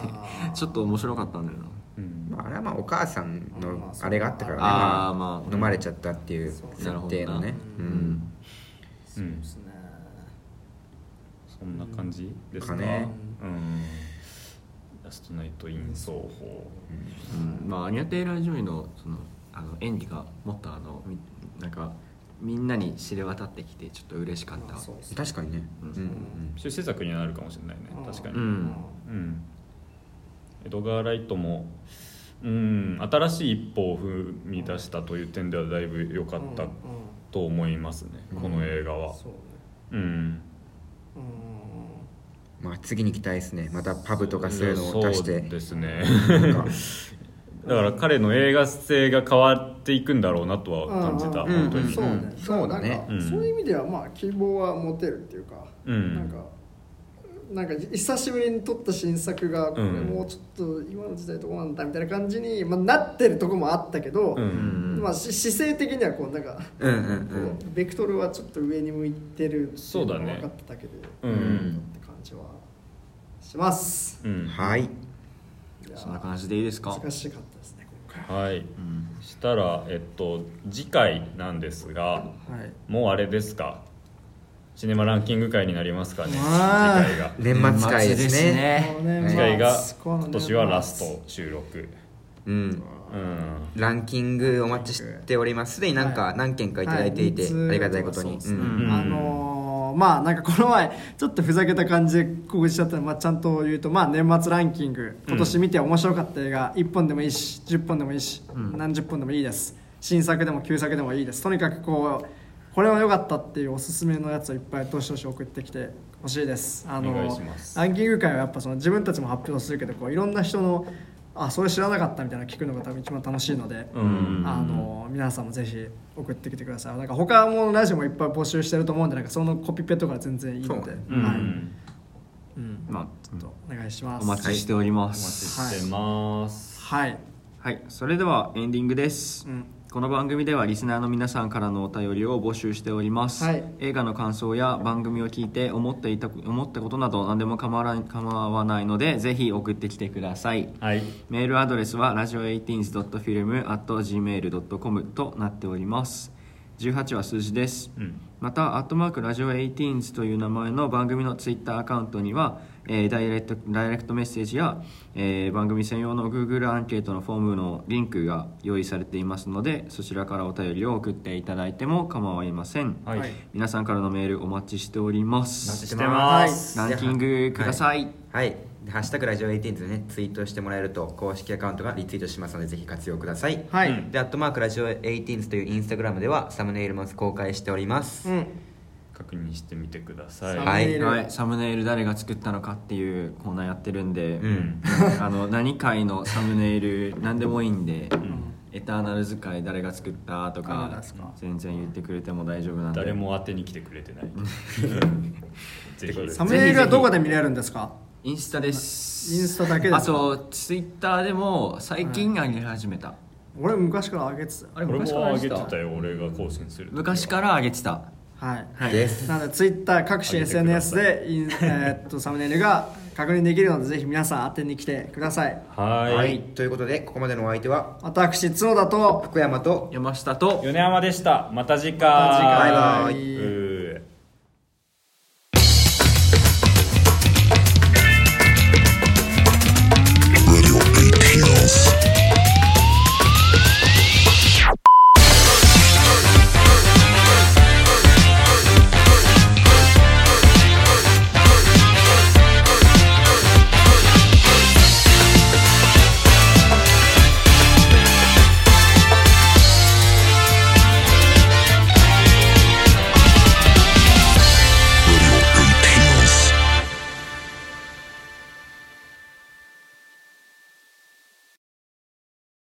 ちょっと面白かったんだよな。うん。まああれはまあお母さんのまあれがあったからね。あーまあ飲まれちゃったっていう設定のね。ううん。んそうですね。そんな感じですか？かね。うん。ラストナイト・イン・ソーホーうんまあアニャ・テイラー・ジョイのそのあの演技がもっとあのみなんかみんなに知れ渡ってきてちょっと嬉しかった。確かにね。ううん。んうん。出世作にはなるかもしれないね。確かに。うん。うん。エドガー・ライトもうん新しい一歩を踏み出したという点ではだいぶ良かった。うんと思いますね、うん。この映画は。そうね。うん。うん。まあ次に期待ですね。またパブとかそういうのを出して。そうですね。だから彼の映画性が変わっていくんだろうなとは感じた、うん。本当に、そうね。そうだね。そういう意味ではまあ希望は持てるっていうか、うん。なんかなんか久しぶりに撮った新作がこれうんもうちょっと今の時代どうなんだみたいな感じに、まあ、なってるとこもあったけど、うんまあ、し姿勢的にはこうなんか、うんうんうこうベクトルはちょっと上に向いてるっていそうだね。のが分かってたけど、うんって感じはします。うん。はい。そんな感じでいいですか？難しかったですね今回。ははい。うん。したらえっと次回なんですがはい。もうあれですか？シネマランキング会になりますかね。次まあ回が。年末会ですね。もうね次回がまあ今年はラスト収録。うん。うん。ランキングお待ちしております。すでになんか何件かいただいていて、はい。ありがたいことに、そうですね。うん。あのーまあなんかこの前ちょっとふざけた感じで告知しちゃったのでまあ、ちゃんと言うと、まあ、年末ランキング今年見て面白かった映画1本でもいいし10本でもいいし、何十本でもいいです。新作でも旧作でもいいです。とにかくこうこれは良かったっていうおすすめのやつをいっぱいどしどし送ってきてほしいです。あのランキング会はやっぱその自分たちも発表するけどこういろんな人のあそれ知らなかったみたいなの聞くのが多分一番楽しいので、うん。あの皆さんもぜひ送ってきてください。なんか他もラジオもいっぱい募集してると思うんでなんかそのコピペとか全然いいので、はい。うん、まあちょっとお願いします。お待ちしておりまお待ちすしてます、はい、はい。それではエンディングです。うん、この番組ではリスナーの皆さんからのお便りを募集しております、はい。映画の感想や番組を聞いて思っていた思ったことなど何でも構わない構わないのでぜひ送ってきてください。はい。メールアドレスは radio18s.film.com となっております18は数字です。うん。また、アットマークラジオ 18s という名前の番組のツイッターアカウントには、えーダイレクトダイレクトメッセージや、えー番組専用の Google アンケートのフォームのリンクが用意されていますのでそちらからお便りを送っていただいても構いません、はい、はい皆さんからのメールお待ちしておりまお待ちすしてます、ランキングください、はいでハッシュタグラジオ18でねツイートしてもらえると公式アカウントがリツイートしますのでぜひ活用ください。はい、うんでアットマークラジオ18というインスタグラムではサムネイルも公開しております、うん。確認してみてください。サムはいネイル。はい、サムネイル誰が作ったのかっていうコーナーやってるんで、うん。あの何回のサムネイル何でもいいんで、エターナル使い誰が作ったとあか全然言ってくれても大丈夫なんで。誰も当てに来てくれてない。ぜひ。サムネイルはどこで見れるんですか？インスタです。インスタだけですかあとツイッターでも最近上げ始めた、俺昔から上げてたよ。あれ俺昔から上げてた？も上げてたよ俺が更新する昔から上げてた？はい。はい。です。なのでツイッター各種上げてくだ SNS さいでイン、えーっとサムネイルが確認できるのでぜひ皆さん当てに来てください。はい。はい。ということでここまでのお相手は私角田と福山と山下と米山でした。また次回。また次回。バイバイ。うー